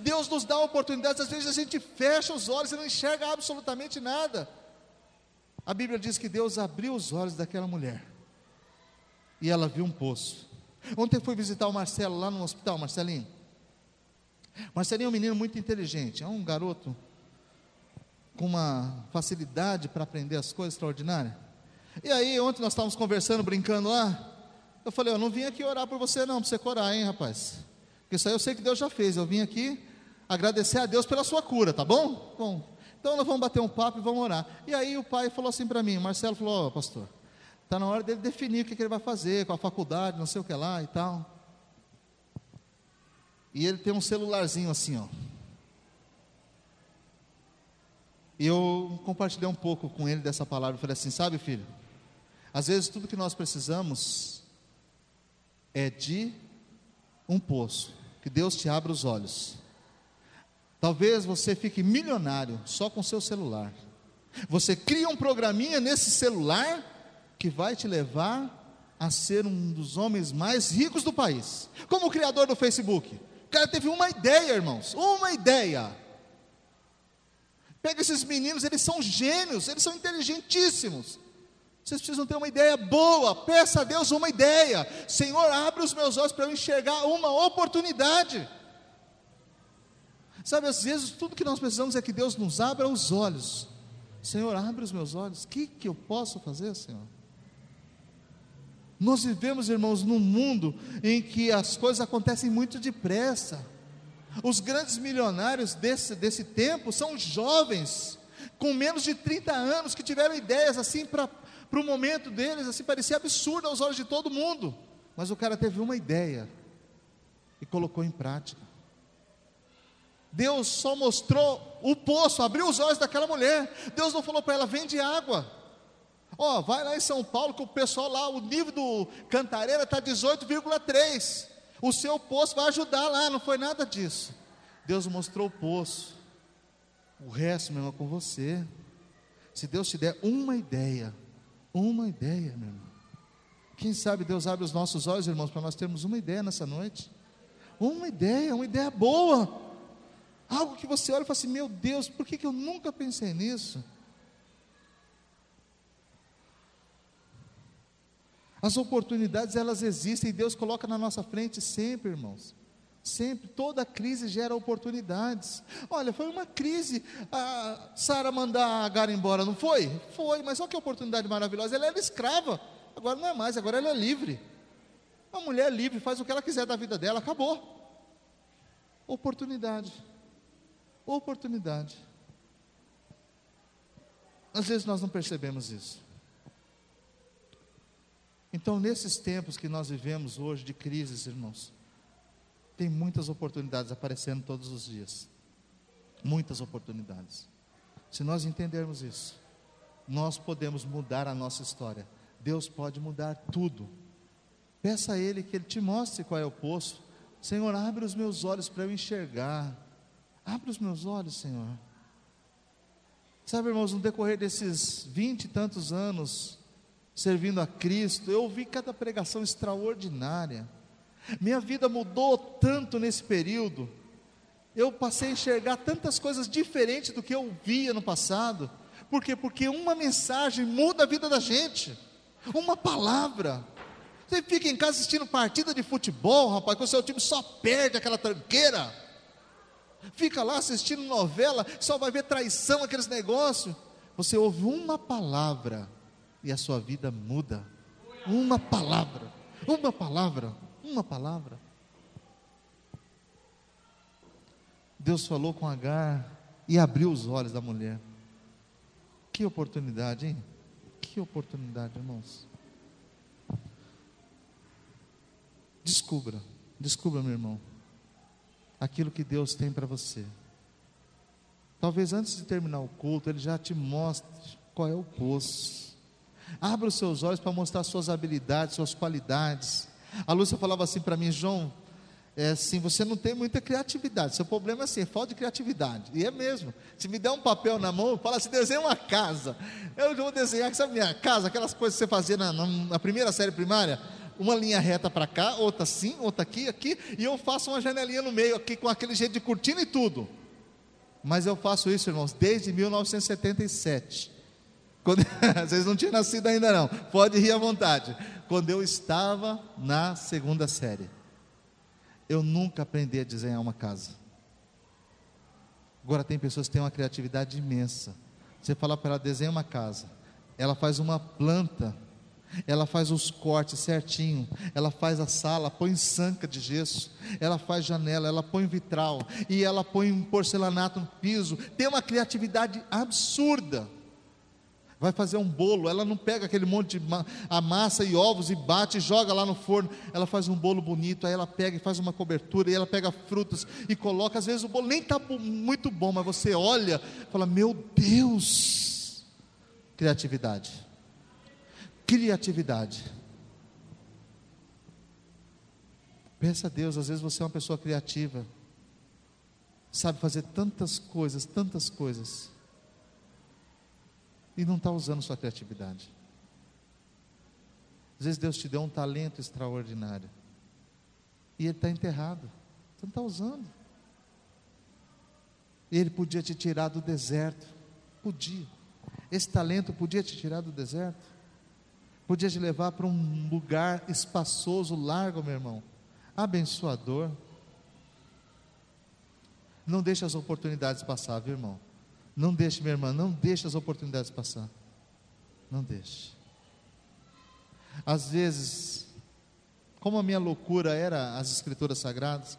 Deus nos dá oportunidades, às vezes a gente fecha os olhos e não enxerga absolutamente nada. A Bíblia diz que Deus abriu os olhos daquela mulher e ela viu um poço. Ontem fui visitar o Marcelo lá no hospital, Marcelinho. Marcelinho é um menino muito inteligente, é um garoto com uma facilidade para aprender as coisas extraordinárias. E aí, ontem nós estávamos conversando, brincando lá, eu falei, eu não vim aqui orar por você não, para você curar, hein, rapaz? Porque isso aí eu sei que Deus já fez. Eu vim aqui agradecer a Deus pela sua cura, tá bom? Bom, então nós vamos bater um papo e vamos orar. E aí o pai falou assim para mim, Marcelo falou, ó oh, pastor, está na hora dele definir o que, que ele vai fazer com a faculdade, não sei o que lá e tal. E ele tem um celularzinho assim, ó. E eu compartilhei um pouco com ele dessa palavra. Eu falei assim: sabe, filho, às vezes tudo que nós precisamos é de um poço, que Deus te abra os olhos. Talvez você fique milionário só com seu celular. Você cria um programinha nesse celular que vai te levar a ser um dos homens mais ricos do país. Como o criador do Facebook. O cara teve uma ideia, irmãos, uma ideia. Pega esses meninos, eles são gênios, eles são inteligentíssimos. Vocês precisam ter uma ideia boa. Peça a Deus uma ideia. Senhor, abre os meus olhos para eu enxergar uma oportunidade. Sabe, às vezes tudo que nós precisamos é que Deus nos abra os olhos. Senhor, abre os meus olhos. O que, que eu posso fazer, Senhor? Nós vivemos, irmãos, num mundo em que as coisas acontecem muito depressa. Os grandes milionários desse, desse tempo são jovens, com menos de 30 anos, que tiveram ideias assim para para o momento deles, assim, parecia absurdo aos olhos de todo mundo. Mas o cara teve uma ideia e colocou em prática. Deus só mostrou o poço, abriu os olhos daquela mulher. Deus não falou para ela, vende água. Ó, oh, vai lá em São Paulo que o pessoal lá, o nível do Cantareira está 18,3. O seu poço vai ajudar lá, não foi nada disso. Deus mostrou o poço. O resto, meu irmão, é com você. Se Deus te der uma ideia, uma ideia, meu irmão. Quem sabe Deus abre os nossos olhos, irmãos, para nós termos uma ideia nessa noite. Uma ideia, uma ideia boa. Algo que você olha e fala assim: meu Deus, por que, que eu nunca pensei nisso? As oportunidades, elas existem e Deus coloca na nossa frente sempre, irmãos. Sempre, toda crise gera oportunidades. Olha, foi uma crise a Sara mandar a Agar embora, não foi? Foi, mas olha que oportunidade maravilhosa. Ela era escrava, agora não é mais, agora ela é livre. A mulher é livre, faz o que ela quiser da vida dela, acabou. Oportunidade. Oportunidade. Às vezes nós não percebemos isso. Então, nesses tempos que nós vivemos hoje de crises, irmãos, tem muitas oportunidades aparecendo todos os dias. Muitas oportunidades. Se nós entendermos isso, nós podemos mudar a nossa história. Deus pode mudar tudo. Peça a Ele que Ele te mostre qual é o poço. Senhor, abre os meus olhos para eu enxergar. Abre os meus olhos, Senhor. Sabe, irmãos, no decorrer desses vinte e tantos anos servindo a Cristo, eu ouvi cada pregação extraordinária. Minha vida mudou tanto nesse período. Eu passei a enxergar tantas coisas diferentes do que eu via no passado. Por quê? Porque uma mensagem muda a vida da gente. Uma palavra. Você fica em casa assistindo partida de futebol, rapaz, que o seu time só perde aquela tranqueira. Fica lá assistindo novela, só vai ver traição, aqueles negócios. Você ouve uma palavra e a sua vida muda. Uma palavra. Uma palavra. Uma palavra. Deus falou com Agar e abriu os olhos da mulher. Que oportunidade, hein? Que oportunidade, irmãos. Descubra, descubra, meu irmão, aquilo que Deus tem para você. Talvez antes de terminar o culto, Ele já te mostre qual é o poço. Abra os seus olhos para mostrar suas habilidades, suas qualidades. A Lúcia falava assim para mim, João, é assim, você não tem muita criatividade. Seu problema é assim, é falta de criatividade. E é mesmo. Se me der um papel na mão, fala assim, desenha uma casa. Eu vou desenhar, sabe minha casa, aquelas coisas que você fazia na, na, primeira série primária, uma linha reta para cá, outra assim, outra aqui, aqui, e eu faço uma janelinha no meio aqui com aquele jeito de cortina e tudo. Mas eu faço isso, irmãos, desde 1977. Quando, vocês não tinham nascido ainda não. Pode rir à vontade quando eu estava na segunda série. Eu nunca aprendi a desenhar uma casa. Agora tem pessoas que têm uma criatividade imensa. Você fala para ela desenhar uma casa, ela faz uma planta, ela faz os cortes certinho, ela faz a sala, põe sanca de gesso, ela faz janela, ela põe vitral e ela põe um porcelanato no piso. Tem uma criatividade absurda vai fazer um bolo, ela não pega aquele monte de a massa e ovos e bate e joga lá no forno, ela faz um bolo bonito, aí ela pega e faz uma cobertura, e ela pega frutas e coloca, às vezes o bolo nem está muito bom, mas você olha, fala, meu Deus, criatividade, criatividade, Peça a Deus, às vezes você é uma pessoa criativa, sabe fazer tantas coisas, tantas coisas, e não está usando sua criatividade. Às vezes Deus te deu um talento extraordinário, e ele está enterrado, você não está usando. Ele podia te tirar do deserto, podia. Esse talento podia te tirar do deserto, podia te levar para um lugar espaçoso, largo, meu irmão, abençoador. Não deixe as oportunidades passar, viu, irmão? Não deixe, minha irmã, não deixe as oportunidades passar. Não deixe. Às vezes, como a minha loucura era as escrituras sagradas,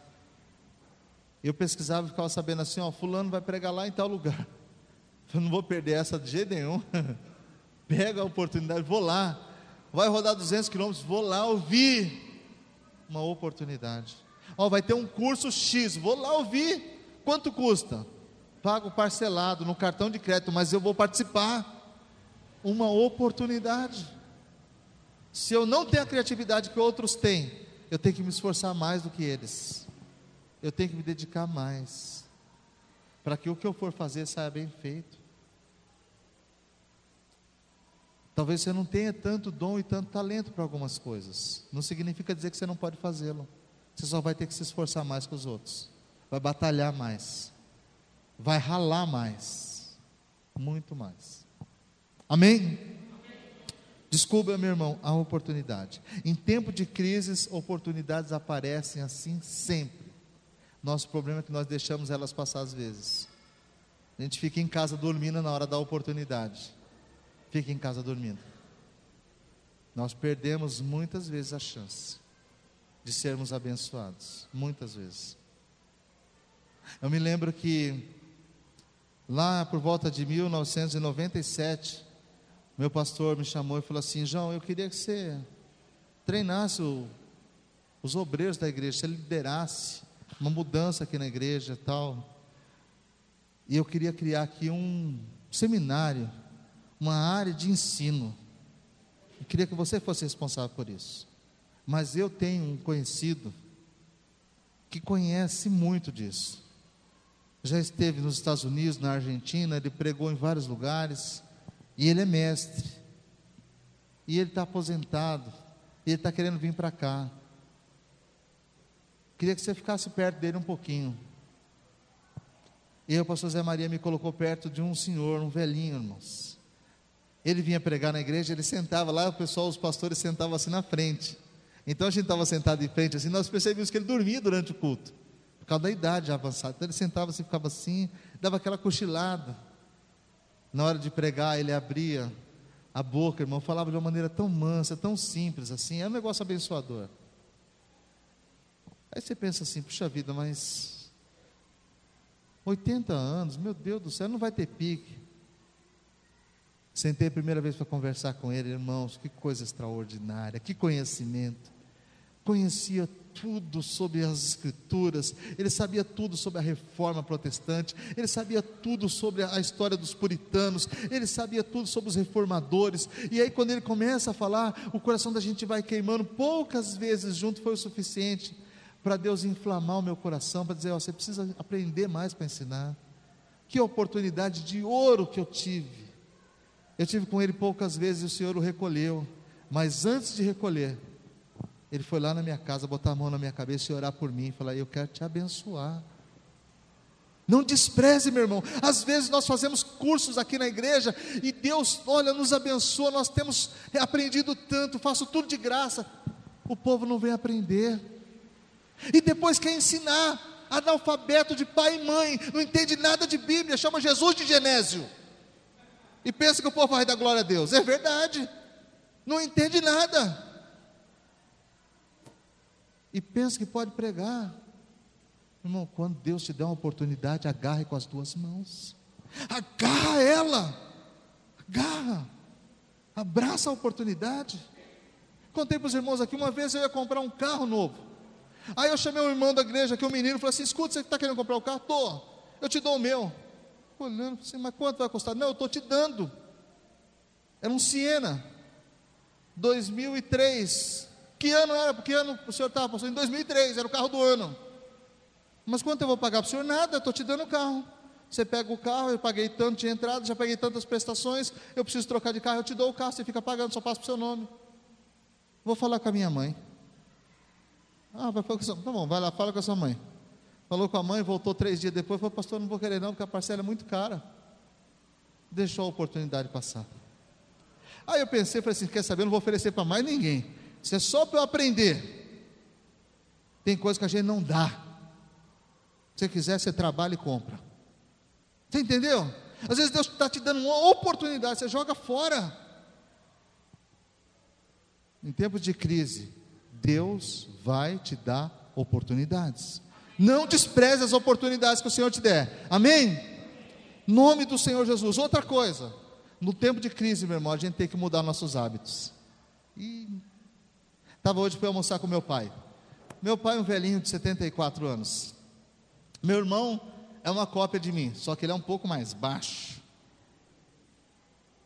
eu pesquisava e ficava sabendo assim, ó, fulano vai pregar lá em tal lugar. Eu não vou perder essa de jeito nenhum. Pega a oportunidade, vou lá. Vai rodar 200 quilômetros, vou lá ouvir. Uma oportunidade. Ó, vai ter um curso X, vou lá ouvir. Quanto custa? Pago parcelado no cartão de crédito, mas eu vou participar. Uma oportunidade. Se eu não tenho a criatividade que outros têm, eu tenho que me esforçar mais do que eles. Eu tenho que me dedicar mais. Para que o que eu for fazer saia bem feito. Talvez você não tenha tanto dom e tanto talento para algumas coisas. Não significa dizer que você não pode fazê-lo. Você só vai ter que se esforçar mais que os outros. Vai batalhar mais. Vai ralar mais. Muito mais. Amém? Desculpa, meu irmão, a oportunidade. Em tempo de crises, oportunidades aparecem assim sempre. Nosso problema é que nós deixamos elas passar às vezes. A gente fica em casa dormindo na hora da oportunidade fique em casa dormindo. Nós perdemos muitas vezes a chance de sermos abençoados, muitas vezes. Eu me lembro que lá por volta de 1997, meu pastor me chamou e falou assim: João, eu queria que você treinasse o, os obreiros da igreja, você liderasse uma mudança aqui na igreja e tal. E eu queria criar aqui um seminário uma área de ensino. Eu queria que você fosse responsável por isso. Mas eu tenho um conhecido que conhece muito disso. Já esteve nos Estados Unidos, na Argentina, ele pregou em vários lugares, e ele é mestre. E ele está aposentado, e ele está querendo vir para cá. Queria que você ficasse perto dele um pouquinho. E o pastor Zé Maria me colocou perto de um senhor, um velhinho, irmãos. Ele vinha pregar na igreja, ele sentava lá, o pessoal, os pastores sentavam assim na frente. Então a gente estava sentado em frente assim, nós percebíamos que ele dormia durante o culto, causa da idade avançada. Então ele sentava assim, ficava assim, dava aquela cochilada. Na hora de pregar, ele abria a boca, irmão, falava de uma maneira tão mansa, tão simples assim, é um negócio abençoador. Aí você pensa assim, puxa vida, mas 80 anos, meu Deus do céu, não vai ter pique. Sentei a primeira vez para conversar com ele, irmãos, que coisa extraordinária, que conhecimento. Conhecia tudo sobre as Escrituras, ele sabia tudo sobre a reforma protestante, ele sabia tudo sobre a história dos puritanos, ele sabia tudo sobre os reformadores. E aí, quando ele começa a falar, o coração da gente vai queimando. Poucas vezes junto foi o suficiente para Deus inflamar o meu coração, para dizer: ó, você precisa aprender mais para ensinar. Que oportunidade de ouro que eu tive eu tive com ele poucas vezes e o Senhor o recolheu. Mas antes de recolher, ele foi lá na minha casa, botar a mão na minha cabeça e orar por mim. Falar: Eu quero te abençoar. Não despreze, meu irmão. Às vezes nós fazemos cursos aqui na igreja e Deus, olha, nos abençoa. Nós temos aprendido tanto, faço tudo de graça. O povo não vem aprender. E depois quer ensinar, analfabeto de pai e mãe, não entende nada de Bíblia, chama Jesus de Genésio e pensa que o povo vai dar glória a Deus. É verdade. Não entende nada. E pensa que pode pregar. Irmão, quando Deus te der uma oportunidade, agarre com as duas mãos. Agarra ela. Agarra. Abraça a oportunidade. Contei para os irmãos aqui, uma vez eu ia comprar um carro novo. Aí eu chamei um irmão da igreja, que é um menino, falei assim: escuta, você está querendo comprar o um carro? Estou. Eu te dou o meu olhando assim, mas quanto vai custar? Não, eu estou te dando. Era um Siena, 2003, Que ano era? Que ano o senhor estava, pastor? Em 2003, era o carro do ano. Mas quanto eu vou pagar para o senhor? Nada, estou te dando o carro. Você pega o carro, eu paguei tanto de entrada, já paguei tantas prestações, eu preciso trocar de carro, eu te dou o carro, você fica pagando, só passa para o seu nome. Vou falar com a minha mãe. Ah, vai falar com a sua... Tá bom, vai lá, fala com a sua mãe. Falou com a mãe, voltou três dias depois, falou, pastor, não vou querer não, porque a parcela é muito cara. Deixou a oportunidade passar. Aí eu pensei, falei assim, quer saber, eu não vou oferecer para mais ninguém. Isso é só para eu aprender. Tem coisa que a gente não dá. Se você quiser, você trabalha e compra. Você entendeu? Às vezes Deus está te dando uma oportunidade, você joga fora. Em tempos de crise, Deus vai te dar oportunidades. Não despreze as oportunidades que o Senhor te der. Amém? Nome do Senhor Jesus. Outra coisa, no tempo de crise, meu irmão, a gente tem que mudar nossos hábitos. E estava hoje para almoçar com meu pai. Meu pai é um velhinho de 74 anos. Meu irmão é uma cópia de mim, só que ele é um pouco mais baixo.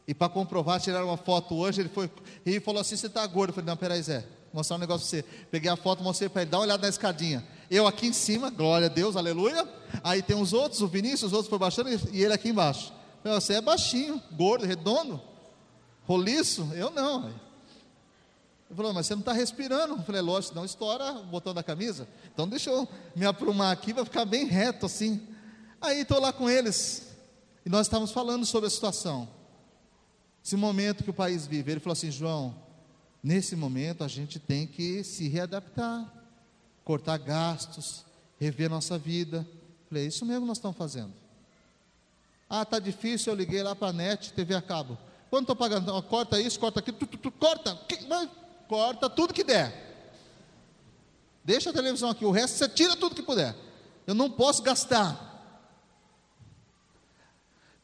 E para comprovar, tiraram uma foto hoje, ele foi e falou assim: Você está gordo? Eu falei: Não, peraí, Zé, vou mostrar um negócio para você. Peguei a foto, mostrei para ele, dá uma olhada na escadinha. Eu aqui em cima, glória a Deus, aleluia. Aí tem os outros, o Vinícius, os outros foram baixando e ele aqui embaixo. Eu, você é baixinho, gordo, redondo, roliço? Eu não. Ele falou, mas você não está respirando. Eu falei, lógico, não estoura o botão da camisa. Então deixa eu me aprumar aqui, vai ficar bem reto assim. Aí estou lá com eles, e nós estávamos falando sobre a situação. Esse momento que o país vive. Ele falou assim: João, nesse momento a gente tem que se readaptar, cortar gastos, rever nossa vida. Falei: é isso mesmo nós estamos fazendo. Ah, tá difícil. Eu liguei lá para a net, TV a cabo. Quanto estou pagando? Ah, corta isso, corta aquilo, tu, tu, corta, vai, corta tudo que der. Deixa a televisão aqui, o resto você tira tudo que puder. Eu não posso gastar.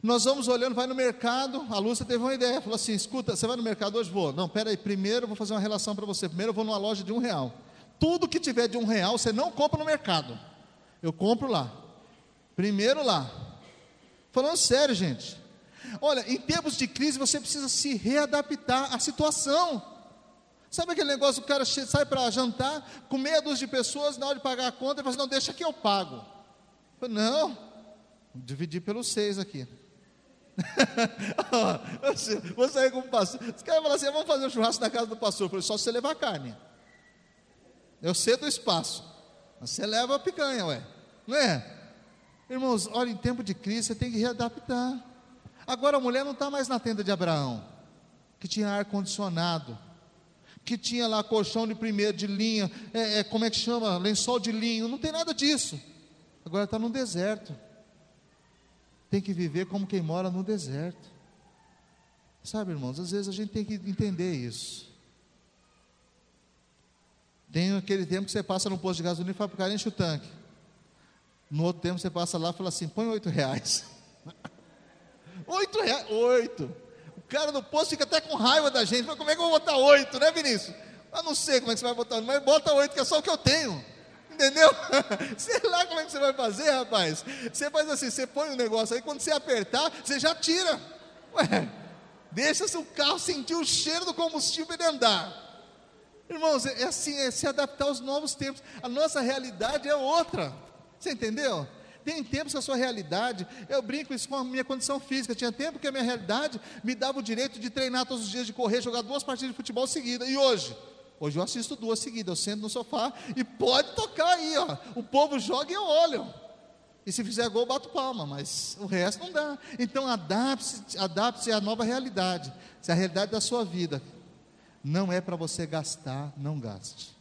Nós vamos olhando, vai no mercado, a Lúcia teve uma ideia, falou assim: escuta, você vai no mercado hoje? Vou. Não, peraí, primeiro eu vou fazer uma relação para você. Primeiro eu vou numa loja de um real. Tudo que tiver de um real, você não compra no mercado. Eu compro lá. Primeiro lá. Falando sério, gente. Olha, em tempos de crise você precisa se readaptar à situação. Sabe aquele negócio, o cara sai para jantar com meia dúzia de pessoas, na hora de pagar a conta, ele fala assim, não, deixa que eu pago. Eu, não, dividir pelos seis aqui. vou sair com o pastor. Os caras falam assim: vamos fazer um churrasco na casa do pastor. Eu falei: só você levar carne. Eu cedo o espaço. Você leva a picanha, ué. Não é? Irmãos, olha, em tempo de crise você tem que readaptar. Agora a mulher não está mais na tenda de Abraão, que tinha ar-condicionado, que tinha lá colchão de primeiro, de linha, é, é, como é que chama? Lençol de linho, não tem nada disso. Agora está no deserto tem que viver como quem mora no deserto. Sabe, irmãos, às vezes a gente tem que entender isso. Tem aquele tempo que você passa no posto de gasolina e fala para o cara, enche o tanque. No outro tempo você passa lá e fala assim, põe oito reais. oito reais, oito. Cara no posto fica até com raiva da gente. Mas como é que eu vou botar oito, né, Vinícius? Eu não sei como é que você vai botar, mas bota oito, que é só o que eu tenho. Entendeu? Sei lá como é que você vai fazer, rapaz. Você faz assim, você põe o um negócio aí, quando você apertar, você já tira. Ué, deixa o carro sentir o cheiro do combustível e andar. Irmãos, é assim, é se adaptar aos novos tempos. A nossa realidade é outra. Você entendeu? Tem tempos que a sua realidade, eu brinco isso com a minha condição física. Tinha tempo que a minha realidade me dava o direito de treinar todos os dias, de correr, jogar duas partidas de futebol seguidas. E hoje? Hoje eu assisto duas seguidas, eu sento no sofá e pode tocar aí, ó. O povo joga e eu olho. E se fizer gol, bato palma, mas o resto não dá. Então adapte-se adapte à nova realidade. Se a realidade da sua vida não é para você gastar, não gaste.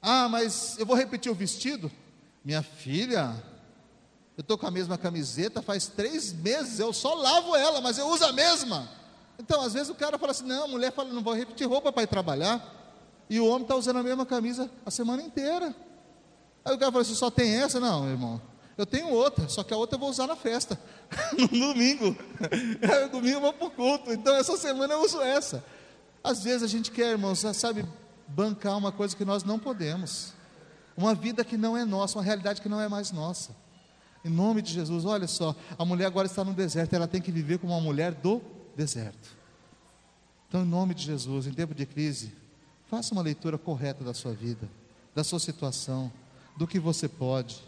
Ah, mas eu vou repetir o vestido? Minha filha, eu estou com a mesma camiseta faz três meses, eu só lavo ela, mas eu uso a mesma. Então, às vezes o cara fala assim: não, a mulher fala, não vou repetir roupa para ir trabalhar. E o homem está usando a mesma camisa a semana inteira. Aí o cara fala assim: só tem essa? Não, irmão. Eu tenho outra, só que a outra eu vou usar na festa, no domingo. no domingo eu vou para o culto. Então essa semana eu uso essa. Às vezes a gente quer, irmãos, sabe, bancar uma coisa que nós não podemos. Uma vida que não é nossa, uma realidade que não é mais nossa. Em nome de Jesus, olha só, a mulher agora está no deserto, ela tem que viver como uma mulher do deserto. Então, em nome de Jesus, em tempo de crise, Faça uma leitura correta da sua vida, da sua situação, do que você pode.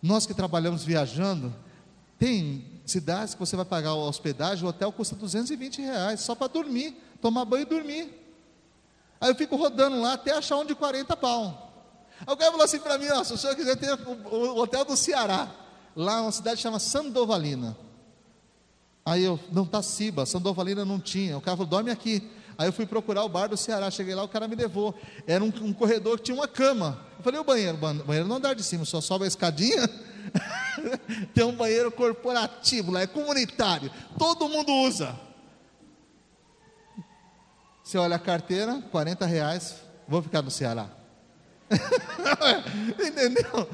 Nós que trabalhamos viajando, tem cidades que você vai pagar a hospedagem, o hotel custa 220 reais, só para dormir, tomar banho e dormir. Aí eu fico rodando lá até achar um de 40 pau. Cara falou assim para mim: se o senhor quiser ter o hotel do Ceará, lá uma cidade chama Sandovalina. Aí eu, não tá Ciba, Sandovalina não tinha. O cara falou: dorme aqui. Aí eu fui procurar o bar do Ceará, cheguei lá, o cara me levou. Era um, um corredor que tinha uma cama. Eu falei: o banheiro, banheiro não andar de cima, só sobe a escadinha. Tem um banheiro corporativo lá, é comunitário, todo mundo usa. Você olha a carteira, 40 reais, vou ficar no Ceará. Entendeu?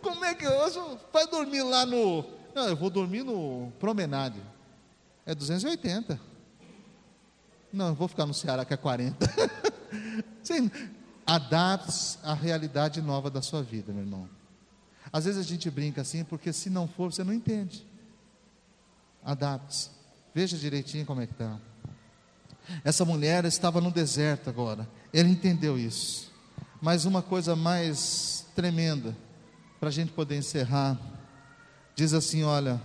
Como é que eu vai dormir lá no. Não, eu vou dormir no Promenade. É 280. Não, eu vou ficar no Ceará que é 40. Sim, adapte à realidade nova da sua vida, meu irmão. Às vezes a gente brinca assim, porque se não for, você não entende. Adapte-se. Veja direitinho como é que está. Essa mulher estava no deserto agora. Ele entendeu isso. Mas uma coisa mais tremenda, para a gente poder encerrar, diz assim: olha,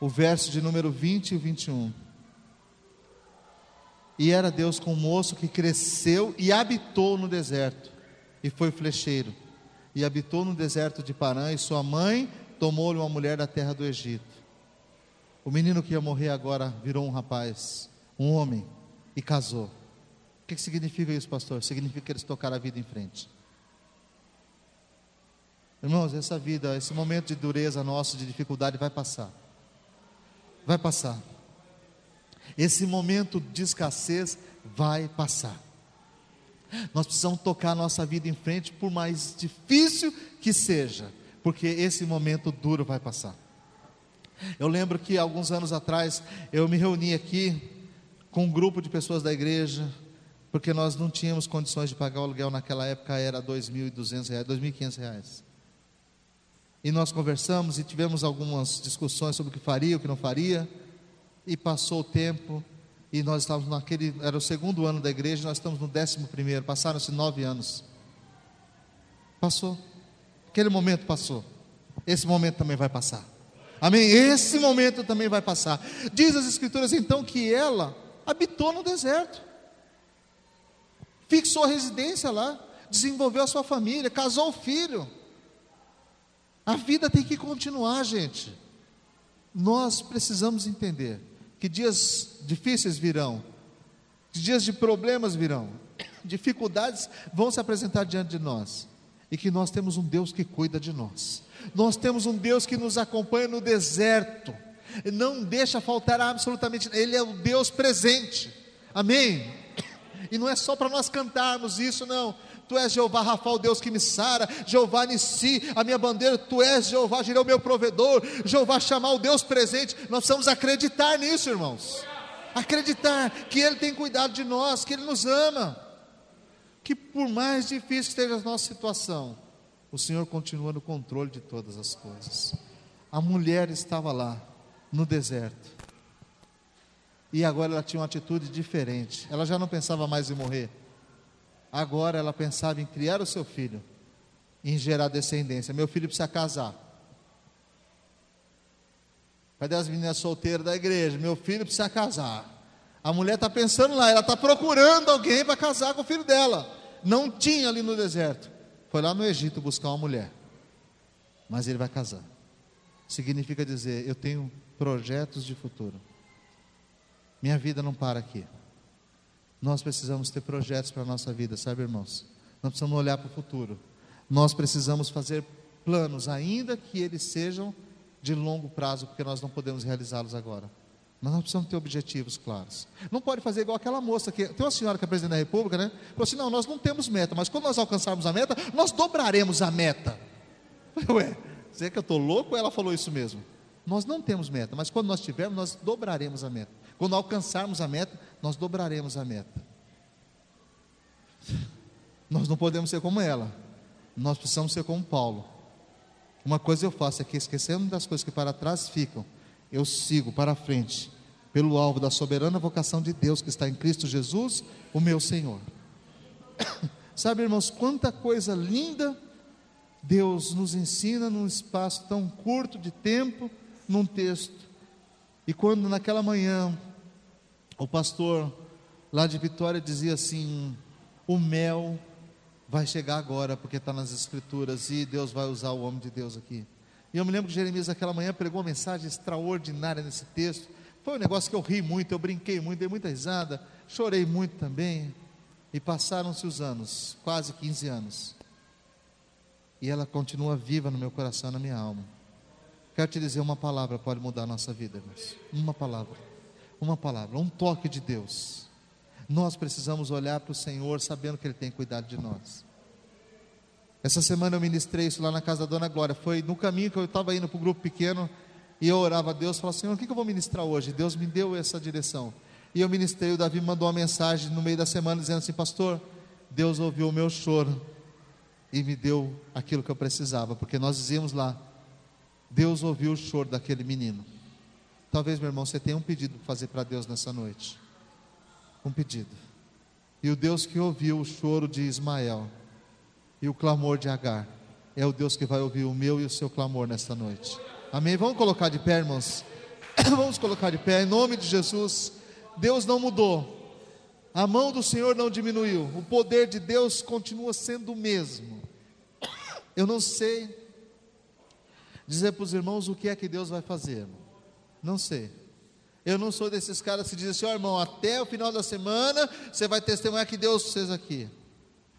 o verso de número 20 e 21. E era Deus com um moço que cresceu e habitou no deserto, e foi flecheiro e habitou no deserto de Parã, e sua mãe tomou-lhe uma mulher da terra do Egito. O menino que ia morrer agora virou um rapaz, um homem, e casou. O que significa isso, pastor? Significa que eles tocaram a vida em frente. Irmãos, essa vida, esse momento de dureza nosso, de dificuldade, vai passar. Vai passar. Esse momento de escassez vai passar. Nós precisamos tocar a nossa vida em frente, por mais difícil que seja, porque esse momento duro vai passar. Eu lembro que alguns anos atrás eu me reuni aqui com um grupo de pessoas da igreja, porque nós não tínhamos condições de pagar o aluguel naquela época, era R$ 2.200, R$ 2.500. E nós conversamos e tivemos algumas discussões sobre o que faria, o que não faria, e passou o tempo, e nós estávamos naquele, era o segundo ano da igreja, nós estamos no décimo primeiro, passaram-se nove anos. Passou. Aquele momento passou. Esse momento também vai passar. Amém? Esse momento também vai passar. Diz as Escrituras então que ela habitou no deserto, fixou residência lá, desenvolveu a sua família, casou o filho. A vida tem que continuar, gente. Nós precisamos entender que dias difíceis virão, que dias de problemas virão, dificuldades vão se apresentar diante de nós, e que nós temos um Deus que cuida de nós, nós temos um Deus que nos acompanha no deserto, não deixa faltar absolutamente, Ele é o Deus presente, amém? E não é só para nós cantarmos isso, não. Tu és Jeová Rafa, o Deus que me sara, Jeová Nissi, a minha bandeira, Tu és Jeová Jireh, o meu provedor, Jeová chamar o Deus presente. Nós precisamos acreditar nisso, irmãos. Acreditar que Ele tem cuidado de nós, que Ele nos ama. Que por mais difícil que esteja a nossa situação, o Senhor continua no controle de todas as coisas. A mulher estava lá, no deserto. E agora ela tinha uma atitude diferente. Ela já não pensava mais em morrer Agora ela pensava em criar o seu filho, em gerar descendência. Meu filho precisa casar. Cadê as meninas solteiras da igreja? Meu filho precisa casar. A mulher está pensando lá, ela está procurando alguém para casar com o filho dela. Não tinha ali no deserto. Foi lá no Egito buscar uma mulher. Mas ele vai casar. Significa dizer: eu tenho projetos de futuro. Minha vida não para aqui. Nós precisamos ter projetos para a nossa vida, sabe, irmãos? Nós precisamos olhar para o futuro. Nós precisamos fazer planos, ainda que eles sejam de longo prazo, porque nós não podemos realizá-los agora. Mas nós precisamos ter objetivos claros. Não pode fazer igual aquela moça que. Tem uma senhora que é presidente da República, né? Falou assim: não, nós não temos meta, mas quando nós alcançarmos a meta, nós dobraremos a meta. Ué, você que eu estou louco ou ela falou isso mesmo? Nós não temos meta, mas quando nós tivermos, nós dobraremos a meta. Quando alcançarmos a meta, nós dobraremos a meta. Nós não podemos ser como ela. Nós precisamos ser como Paulo. Uma coisa eu faço é que esquecendo das coisas que para trás ficam, eu sigo para frente, pelo alvo da soberana vocação de Deus que está em Cristo Jesus, o meu Senhor. Sabe, irmãos, quanta coisa linda Deus nos ensina num espaço tão curto de tempo, num texto. E quando naquela manhã o pastor lá de Vitória dizia assim: o mel vai chegar agora, porque está nas Escrituras, e Deus vai usar o homem de Deus aqui. E eu me lembro que Jeremias, aquela manhã, pregou uma mensagem extraordinária nesse texto. Foi um negócio que eu ri muito, eu brinquei muito, dei muita risada, chorei muito também. E passaram-se os anos, quase 15 anos. E ela continua viva no meu coração, na minha alma. Quero te dizer uma palavra pode mudar a nossa vida, irmãos. Uma palavra. Uma palavra, um toque de Deus. Nós precisamos olhar para o Senhor sabendo que Ele tem cuidado de nós. Essa semana eu ministrei isso lá na casa da Dona Glória. Foi no caminho que eu estava indo para o grupo pequeno e eu orava a Deus, falava, Senhor, o que eu vou ministrar hoje? Deus me deu essa direção. E eu ministrei, o Davi mandou uma mensagem no meio da semana dizendo assim, pastor, Deus ouviu o meu choro e me deu aquilo que eu precisava, porque nós dizíamos lá, Deus ouviu o choro daquele menino. Talvez, meu irmão, você tenha um pedido para fazer para Deus nessa noite. Um pedido. E o Deus que ouviu o choro de Ismael e o clamor de Agar, é o Deus que vai ouvir o meu e o seu clamor nesta noite. Amém? Vamos colocar de pé, irmãos. Vamos colocar de pé, em nome de Jesus. Deus não mudou. A mão do Senhor não diminuiu. O poder de Deus continua sendo o mesmo. Eu não sei dizer para os irmãos o que é que Deus vai fazer. Não sei. Eu não sou desses caras que dizem assim, ó oh, irmão, até o final da semana você vai testemunhar que Deus fez aqui.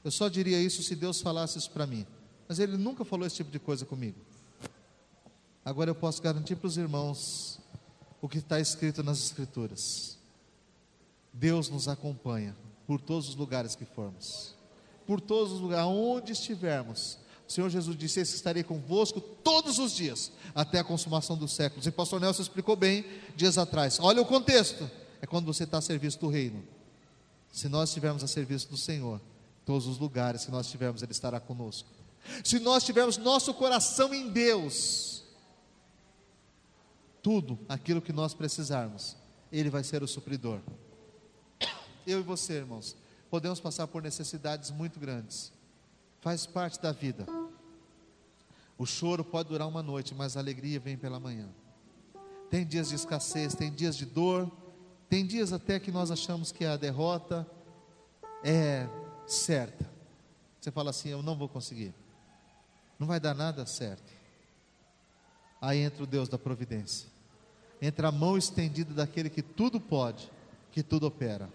Eu só diria isso se Deus falasse isso para mim. Mas Ele nunca falou esse tipo de coisa comigo. Agora eu posso garantir para os irmãos o que está escrito nas Escrituras. Deus nos acompanha por todos os lugares que formos, por todos os lugares, onde estivermos. O Senhor Jesus disse: Esse estarei convosco todos os dias, até a consumação dos séculos. E o pastor Nelson explicou bem dias atrás. Olha o contexto: é quando você está a serviço do reino. Se nós estivermos a serviço do Senhor, todos os lugares que nós estivermos, Ele estará conosco. Se nós tivermos nosso coração em Deus, tudo aquilo que nós precisarmos, Ele vai ser o supridor eu e você, irmãos, podemos passar por necessidades muito grandes. Faz parte da vida. O choro pode durar uma noite, mas a alegria vem pela manhã. Tem dias de escassez, tem dias de dor, tem dias até que nós achamos que a derrota é certa. Você fala assim: Eu não vou conseguir, não vai dar nada certo. Aí entra o Deus da providência, entra a mão estendida daquele que tudo pode, que tudo opera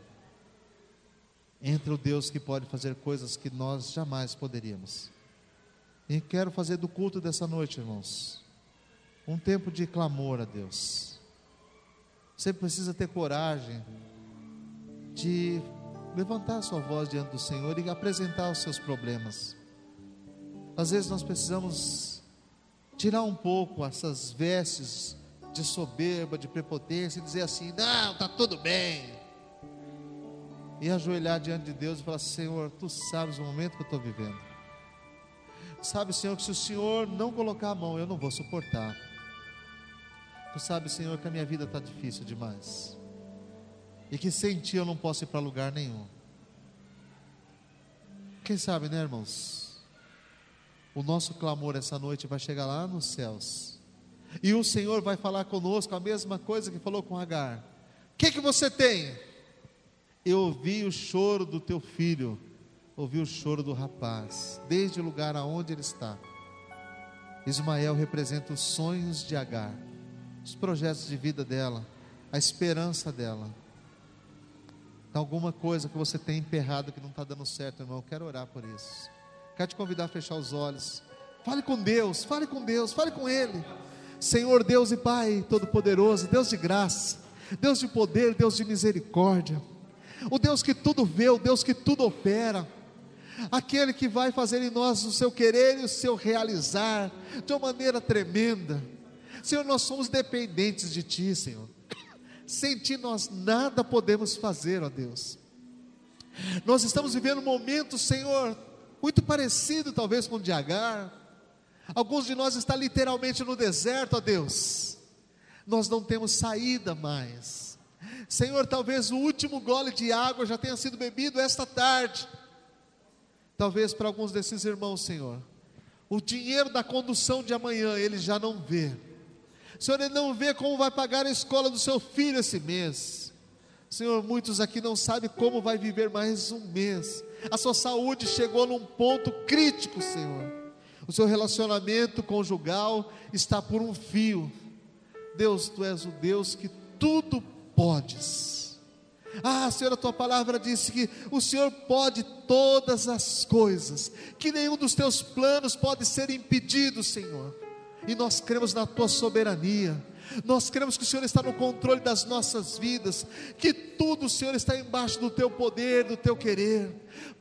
entra o Deus que pode fazer coisas que nós jamais poderíamos. E quero fazer do culto dessa noite, irmãos, um tempo de clamor a Deus. Você precisa ter coragem de levantar sua voz diante do Senhor e apresentar os seus problemas. Às vezes nós precisamos tirar um pouco essas vestes de soberba, de prepotência e dizer assim: não, está tudo bem, e ajoelhar diante de Deus e falar: Senhor, tu sabes o momento que eu estou vivendo. Sabe, Senhor, que se o Senhor não colocar a mão, eu não vou suportar. Tu sabes, Senhor, que a minha vida está difícil demais. E que sem Ti eu não posso ir para lugar nenhum. Quem sabe, né, irmãos? O nosso clamor essa noite vai chegar lá nos céus. E o Senhor vai falar conosco a mesma coisa que falou com Agar. O que, que você tem? Eu ouvi o choro do teu filho, ouvi o choro do rapaz, desde o lugar aonde ele está. Ismael representa os sonhos de Agar, os projetos de vida dela, a esperança dela. Alguma coisa que você tem emperrado que não está dando certo, irmão? Eu quero orar por isso. Quero te convidar a fechar os olhos. Fale com Deus, fale com Deus, fale com Ele. Senhor Deus e Pai Todo-Poderoso, Deus de graça, Deus de poder, Deus de misericórdia o Deus que tudo vê, o Deus que tudo opera, aquele que vai fazer em nós o seu querer e o seu realizar, de uma maneira tremenda. Senhor, nós somos dependentes de Ti, Senhor. Sem Ti nós nada podemos fazer, ó Deus. Nós estamos vivendo um momento, Senhor, muito parecido talvez com o de Agar. Alguns de nós estão literalmente no deserto, ó Deus. Nós não temos saída mais. Senhor, talvez o último gole de água já tenha sido bebido esta tarde. Talvez para alguns desses irmãos, Senhor, o dinheiro da condução de amanhã ele já não vê. Senhor, ele não vê como vai pagar a escola do seu filho esse mês. Senhor, muitos aqui não sabem como vai viver mais um mês. A sua saúde chegou num ponto crítico, Senhor. O seu relacionamento conjugal está por um fio. Deus, tu és o Deus que tudo podes. Ah, Senhor, a tua palavra disse que o Senhor pode todas as coisas, que nenhum dos teus planos pode ser impedido, Senhor. E nós cremos na tua soberania. Nós cremos que o Senhor está no controle das nossas vidas, que tudo, Senhor, está embaixo do teu poder, do teu querer.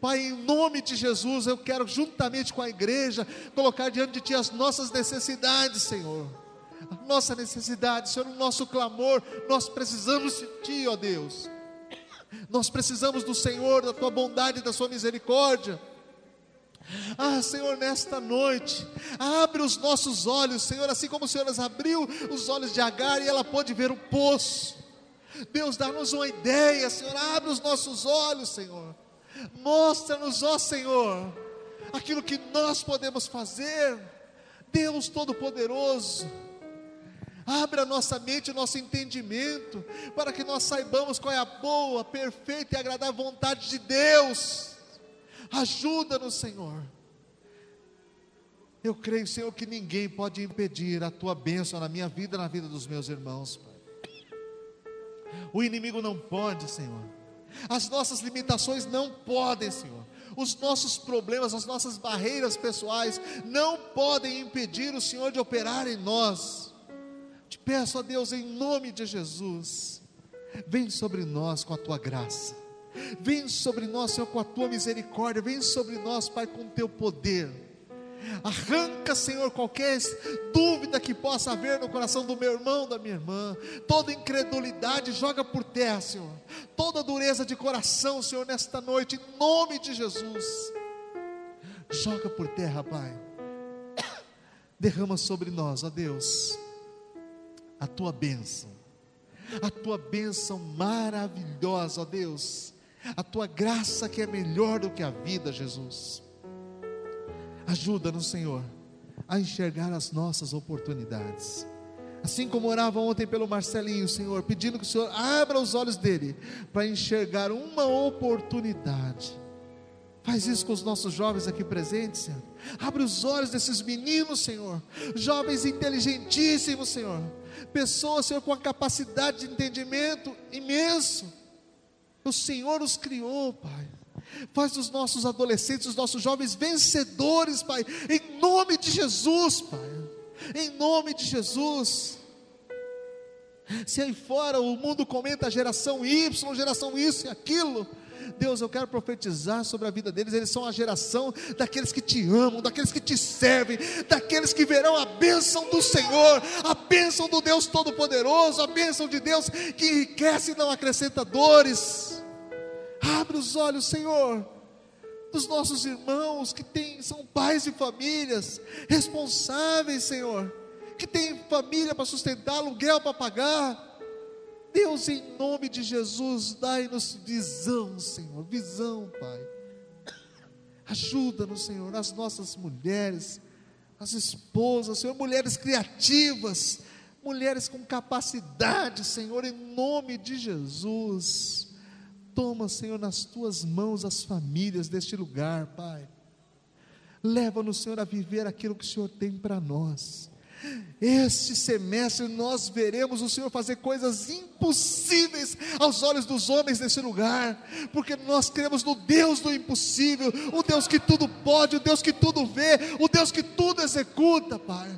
Pai, em nome de Jesus, eu quero, juntamente com a igreja, colocar diante de Ti as nossas necessidades, Senhor a nossa necessidade, Senhor, o nosso clamor, nós precisamos de Ti, ó Deus. Nós precisamos do Senhor, da Tua bondade da Sua misericórdia. Ah, Senhor, nesta noite, abre os nossos olhos, Senhor, assim como o Senhor abriu os olhos de Agar e ela pôde ver o poço. Deus, dá-nos uma ideia, Senhor, abre os nossos olhos, Senhor. Mostra-nos, ó Senhor, aquilo que nós podemos fazer. Deus Todo-Poderoso, Abra nossa mente, o nosso entendimento, para que nós saibamos qual é a boa, perfeita e agradável vontade de Deus. Ajuda-nos, Senhor. Eu creio, Senhor, que ninguém pode impedir a tua bênção na minha vida, na vida dos meus irmãos, Pai. O inimigo não pode, Senhor. As nossas limitações não podem, Senhor. Os nossos problemas, as nossas barreiras pessoais não podem impedir o Senhor de operar em nós. Te peço a Deus em nome de Jesus, vem sobre nós com a tua graça, vem sobre nós, Senhor, com a tua misericórdia, vem sobre nós, Pai, com o teu poder. Arranca, Senhor, qualquer dúvida que possa haver no coração do meu irmão, da minha irmã, toda incredulidade, joga por terra, Senhor, toda dureza de coração, Senhor, nesta noite, em nome de Jesus, joga por terra, Pai, derrama sobre nós, ó Deus, a tua bênção, a tua bênção maravilhosa, ó Deus, a tua graça que é melhor do que a vida, Jesus. Ajuda-nos, Senhor, a enxergar as nossas oportunidades. Assim como orava ontem pelo Marcelinho, Senhor, pedindo que o Senhor abra os olhos dele para enxergar uma oportunidade. Faz isso com os nossos jovens aqui presentes, Senhor. Abre os olhos desses meninos, Senhor. Jovens inteligentíssimos, Senhor pessoas, Senhor, com a capacidade de entendimento imenso. O Senhor os criou, Pai. Faz dos nossos adolescentes, dos nossos jovens vencedores, Pai, em nome de Jesus, Pai. Em nome de Jesus. Se aí fora o mundo comenta geração Y, geração isso e aquilo, Deus, eu quero profetizar sobre a vida deles. Eles são a geração daqueles que te amam, daqueles que te servem, daqueles que verão a bênção do Senhor, a bênção do Deus Todo-Poderoso, a bênção de Deus que enriquece e não acrescenta dores. Abre os olhos, Senhor, dos nossos irmãos que têm, são pais de famílias, responsáveis, Senhor, que têm família para sustentar, aluguel para pagar Deus, em nome de Jesus, dai-nos visão, Senhor, visão, Pai. Ajuda-nos, Senhor, as nossas mulheres, as esposas, Senhor, mulheres criativas, mulheres com capacidade, Senhor, em nome de Jesus. Toma, Senhor, nas tuas mãos as famílias deste lugar, Pai. Leva-nos, Senhor, a viver aquilo que o Senhor tem para nós. Este semestre nós veremos o Senhor fazer coisas impossíveis aos olhos dos homens nesse lugar, porque nós cremos no Deus do impossível, o Deus que tudo pode, o Deus que tudo vê, o Deus que tudo executa, Pai.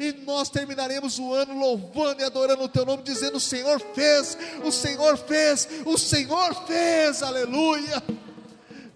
E nós terminaremos o ano louvando e adorando o Teu nome, dizendo: O Senhor fez, o Senhor fez, o Senhor fez, aleluia.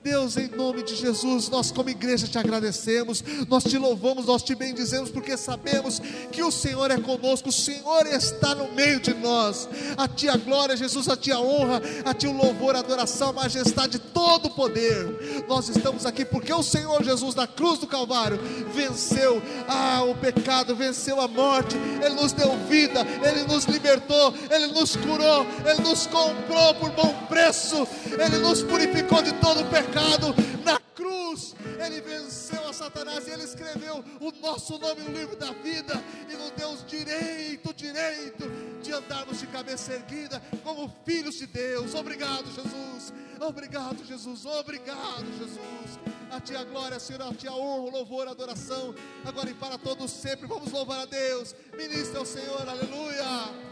Deus, em nome de Jesus, nós como igreja te agradecemos, nós te louvamos, nós te bendizemos, porque sabemos que o Senhor é conosco, o Senhor está no meio de nós. A Ti a glória, Jesus, a Ti a honra, a Ti o louvor, a adoração, a majestade, todo o poder. Nós estamos aqui porque o Senhor Jesus, na cruz do Calvário, venceu ah, o pecado, venceu a morte, Ele nos deu vida, Ele nos libertou, Ele nos curou, Ele nos comprou por bom preço, Ele nos purificou de todo o pecado pecado na cruz Ele venceu a Satanás e ele escreveu o nosso nome no livro da vida e nos deu o direito, direito de andarmos de cabeça erguida como filhos de Deus. Obrigado, Jesus. Obrigado, Jesus. Obrigado, Jesus. A ti a glória, Senhor, a ti a honra, louvor, adoração, agora e para todos sempre. Vamos louvar a Deus. Ministra ao Senhor, aleluia.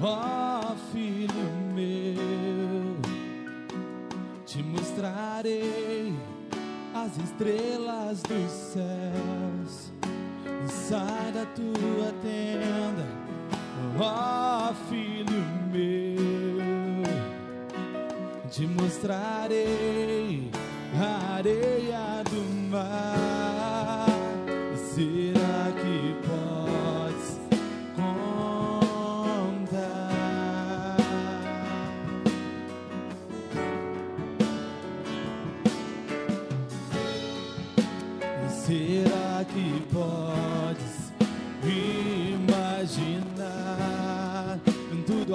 Ó filho meu, te mostrarei as estrelas dos céus. Sai da tua tenda, ó filho meu, te mostrarei a areia do mar.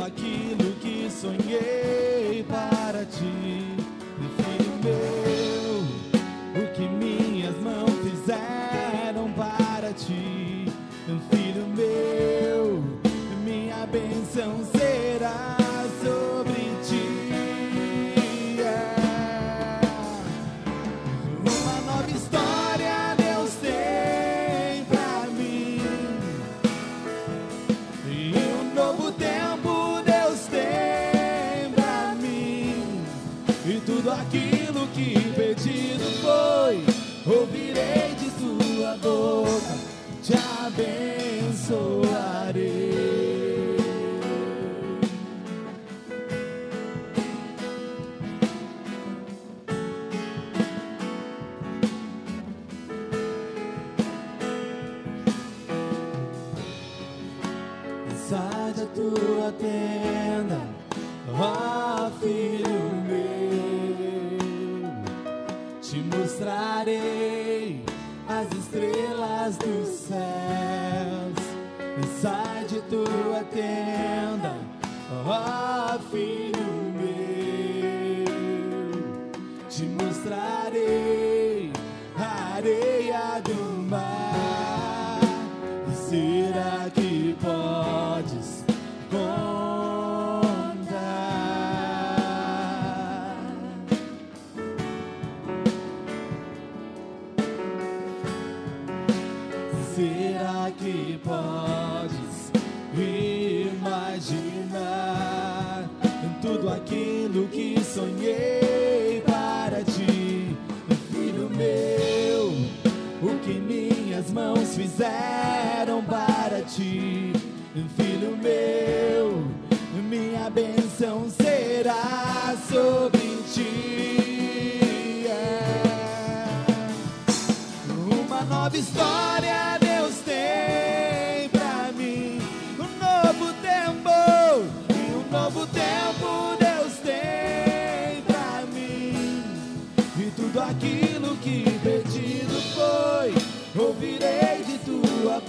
Aquilo que sonhei para ti, te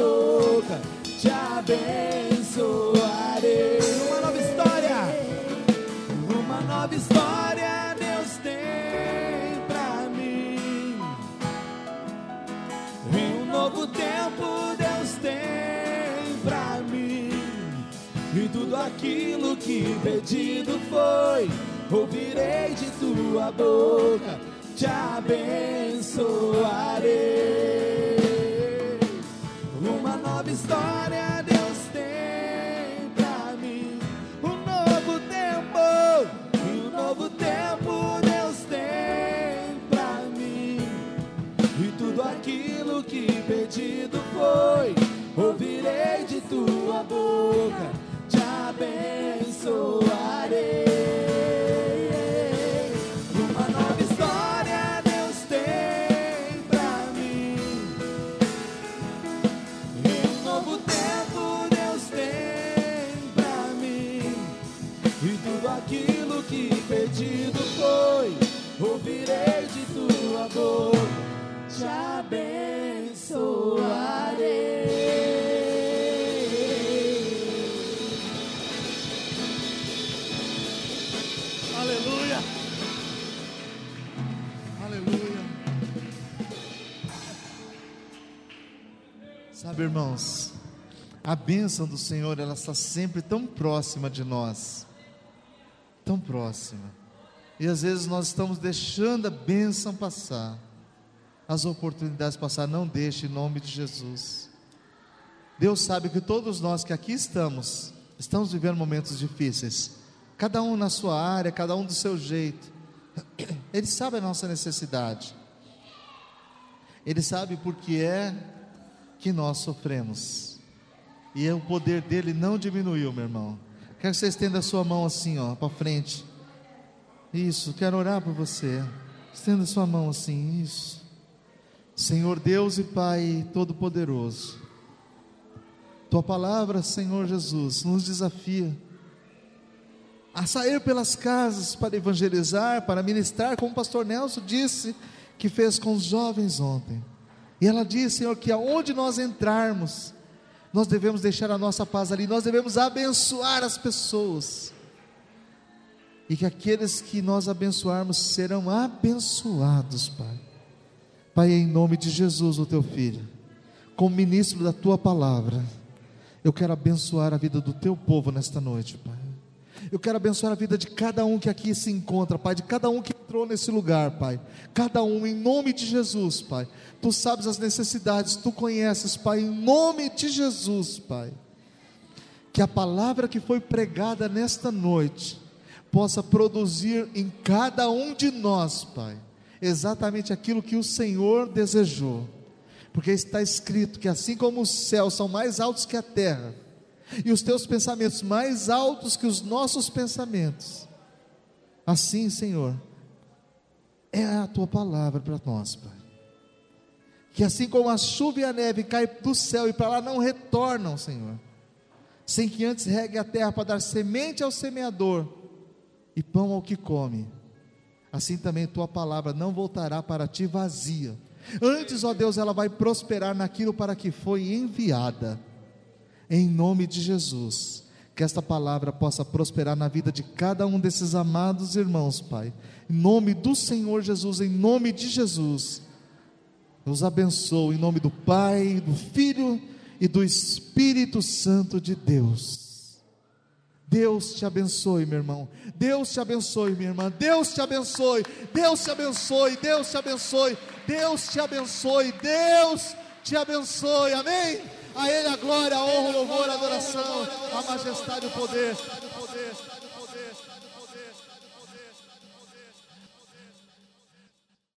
boca, te abençoarei. Uma nova história, uma nova história Deus tem pra mim. E um novo tempo Deus tem pra mim. E tudo aquilo que pedido foi, ouvirei de tua boca, te abençoarei. Uma nova história Deus tem pra mim, um novo tempo, e um novo tempo Deus tem pra mim. E tudo aquilo que pedido foi, ouvirei de tua boca abençoarei. Sabe, irmãos, a bênção do Senhor, ela está sempre tão próxima de nós. Tão próxima. E às vezes nós estamos deixando a bênção passar. As oportunidades passar, não deixe em nome de Jesus. Deus sabe que todos nós que aqui estamos, estamos vivendo momentos difíceis. Cada um na sua área, cada um do seu jeito. Ele sabe a nossa necessidade. Ele sabe por que é que nós sofremos. E o poder dele não diminuiu, meu irmão. Quero que você estenda a sua mão assim, ó, para frente. Isso, quero orar por você. Estenda sua mão assim, isso. Senhor Deus e Pai Todo-Poderoso. Tua palavra, Senhor Jesus, nos desafia a sair pelas casas para evangelizar, para ministrar, como o pastor Nelson disse que fez com os jovens ontem. E ela diz, Senhor, que aonde nós entrarmos, nós devemos deixar a nossa paz ali, nós devemos abençoar as pessoas. E que aqueles que nós abençoarmos serão abençoados, Pai. Pai, em nome de Jesus, o teu filho, como ministro da tua palavra, eu quero abençoar a vida do teu povo nesta noite, Pai. Eu quero abençoar a vida de cada um que aqui se encontra, Pai, de cada um que entrou nesse lugar, Pai. Cada um, em nome de Jesus, Pai. Tu sabes as necessidades, tu conheces, Pai, em nome de Jesus, Pai. Que a palavra que foi pregada nesta noite possa produzir em cada um de nós, Pai, exatamente aquilo que o Senhor desejou. Porque está escrito que assim como os céus são mais altos que a terra, e os teus pensamentos mais altos que os nossos pensamentos. Assim, Senhor, é a tua palavra para nós, Pai. Que assim como a chuva e a neve caem do céu e para lá não retornam, Senhor, sem que antes regue a terra para dar semente ao semeador e pão ao que come, assim também tua palavra não voltará para ti vazia. Antes, ó Deus, ela vai prosperar naquilo para que foi enviada em nome de Jesus. Que esta palavra possa prosperar na vida de cada um desses amados irmãos, Pai. Em nome do Senhor Jesus, em nome de Jesus. Nos abençoe em nome do Pai, do Filho e do Espírito Santo de Deus. Deus te abençoe, meu irmão. Deus te abençoe, minha irmã. Deus te abençoe. Deus te abençoe. Deus te abençoe. Deus te abençoe. Deus te abençoe. Amém. A Ele a glória, a honra, o louvor, a adoração, a majestade e o poder.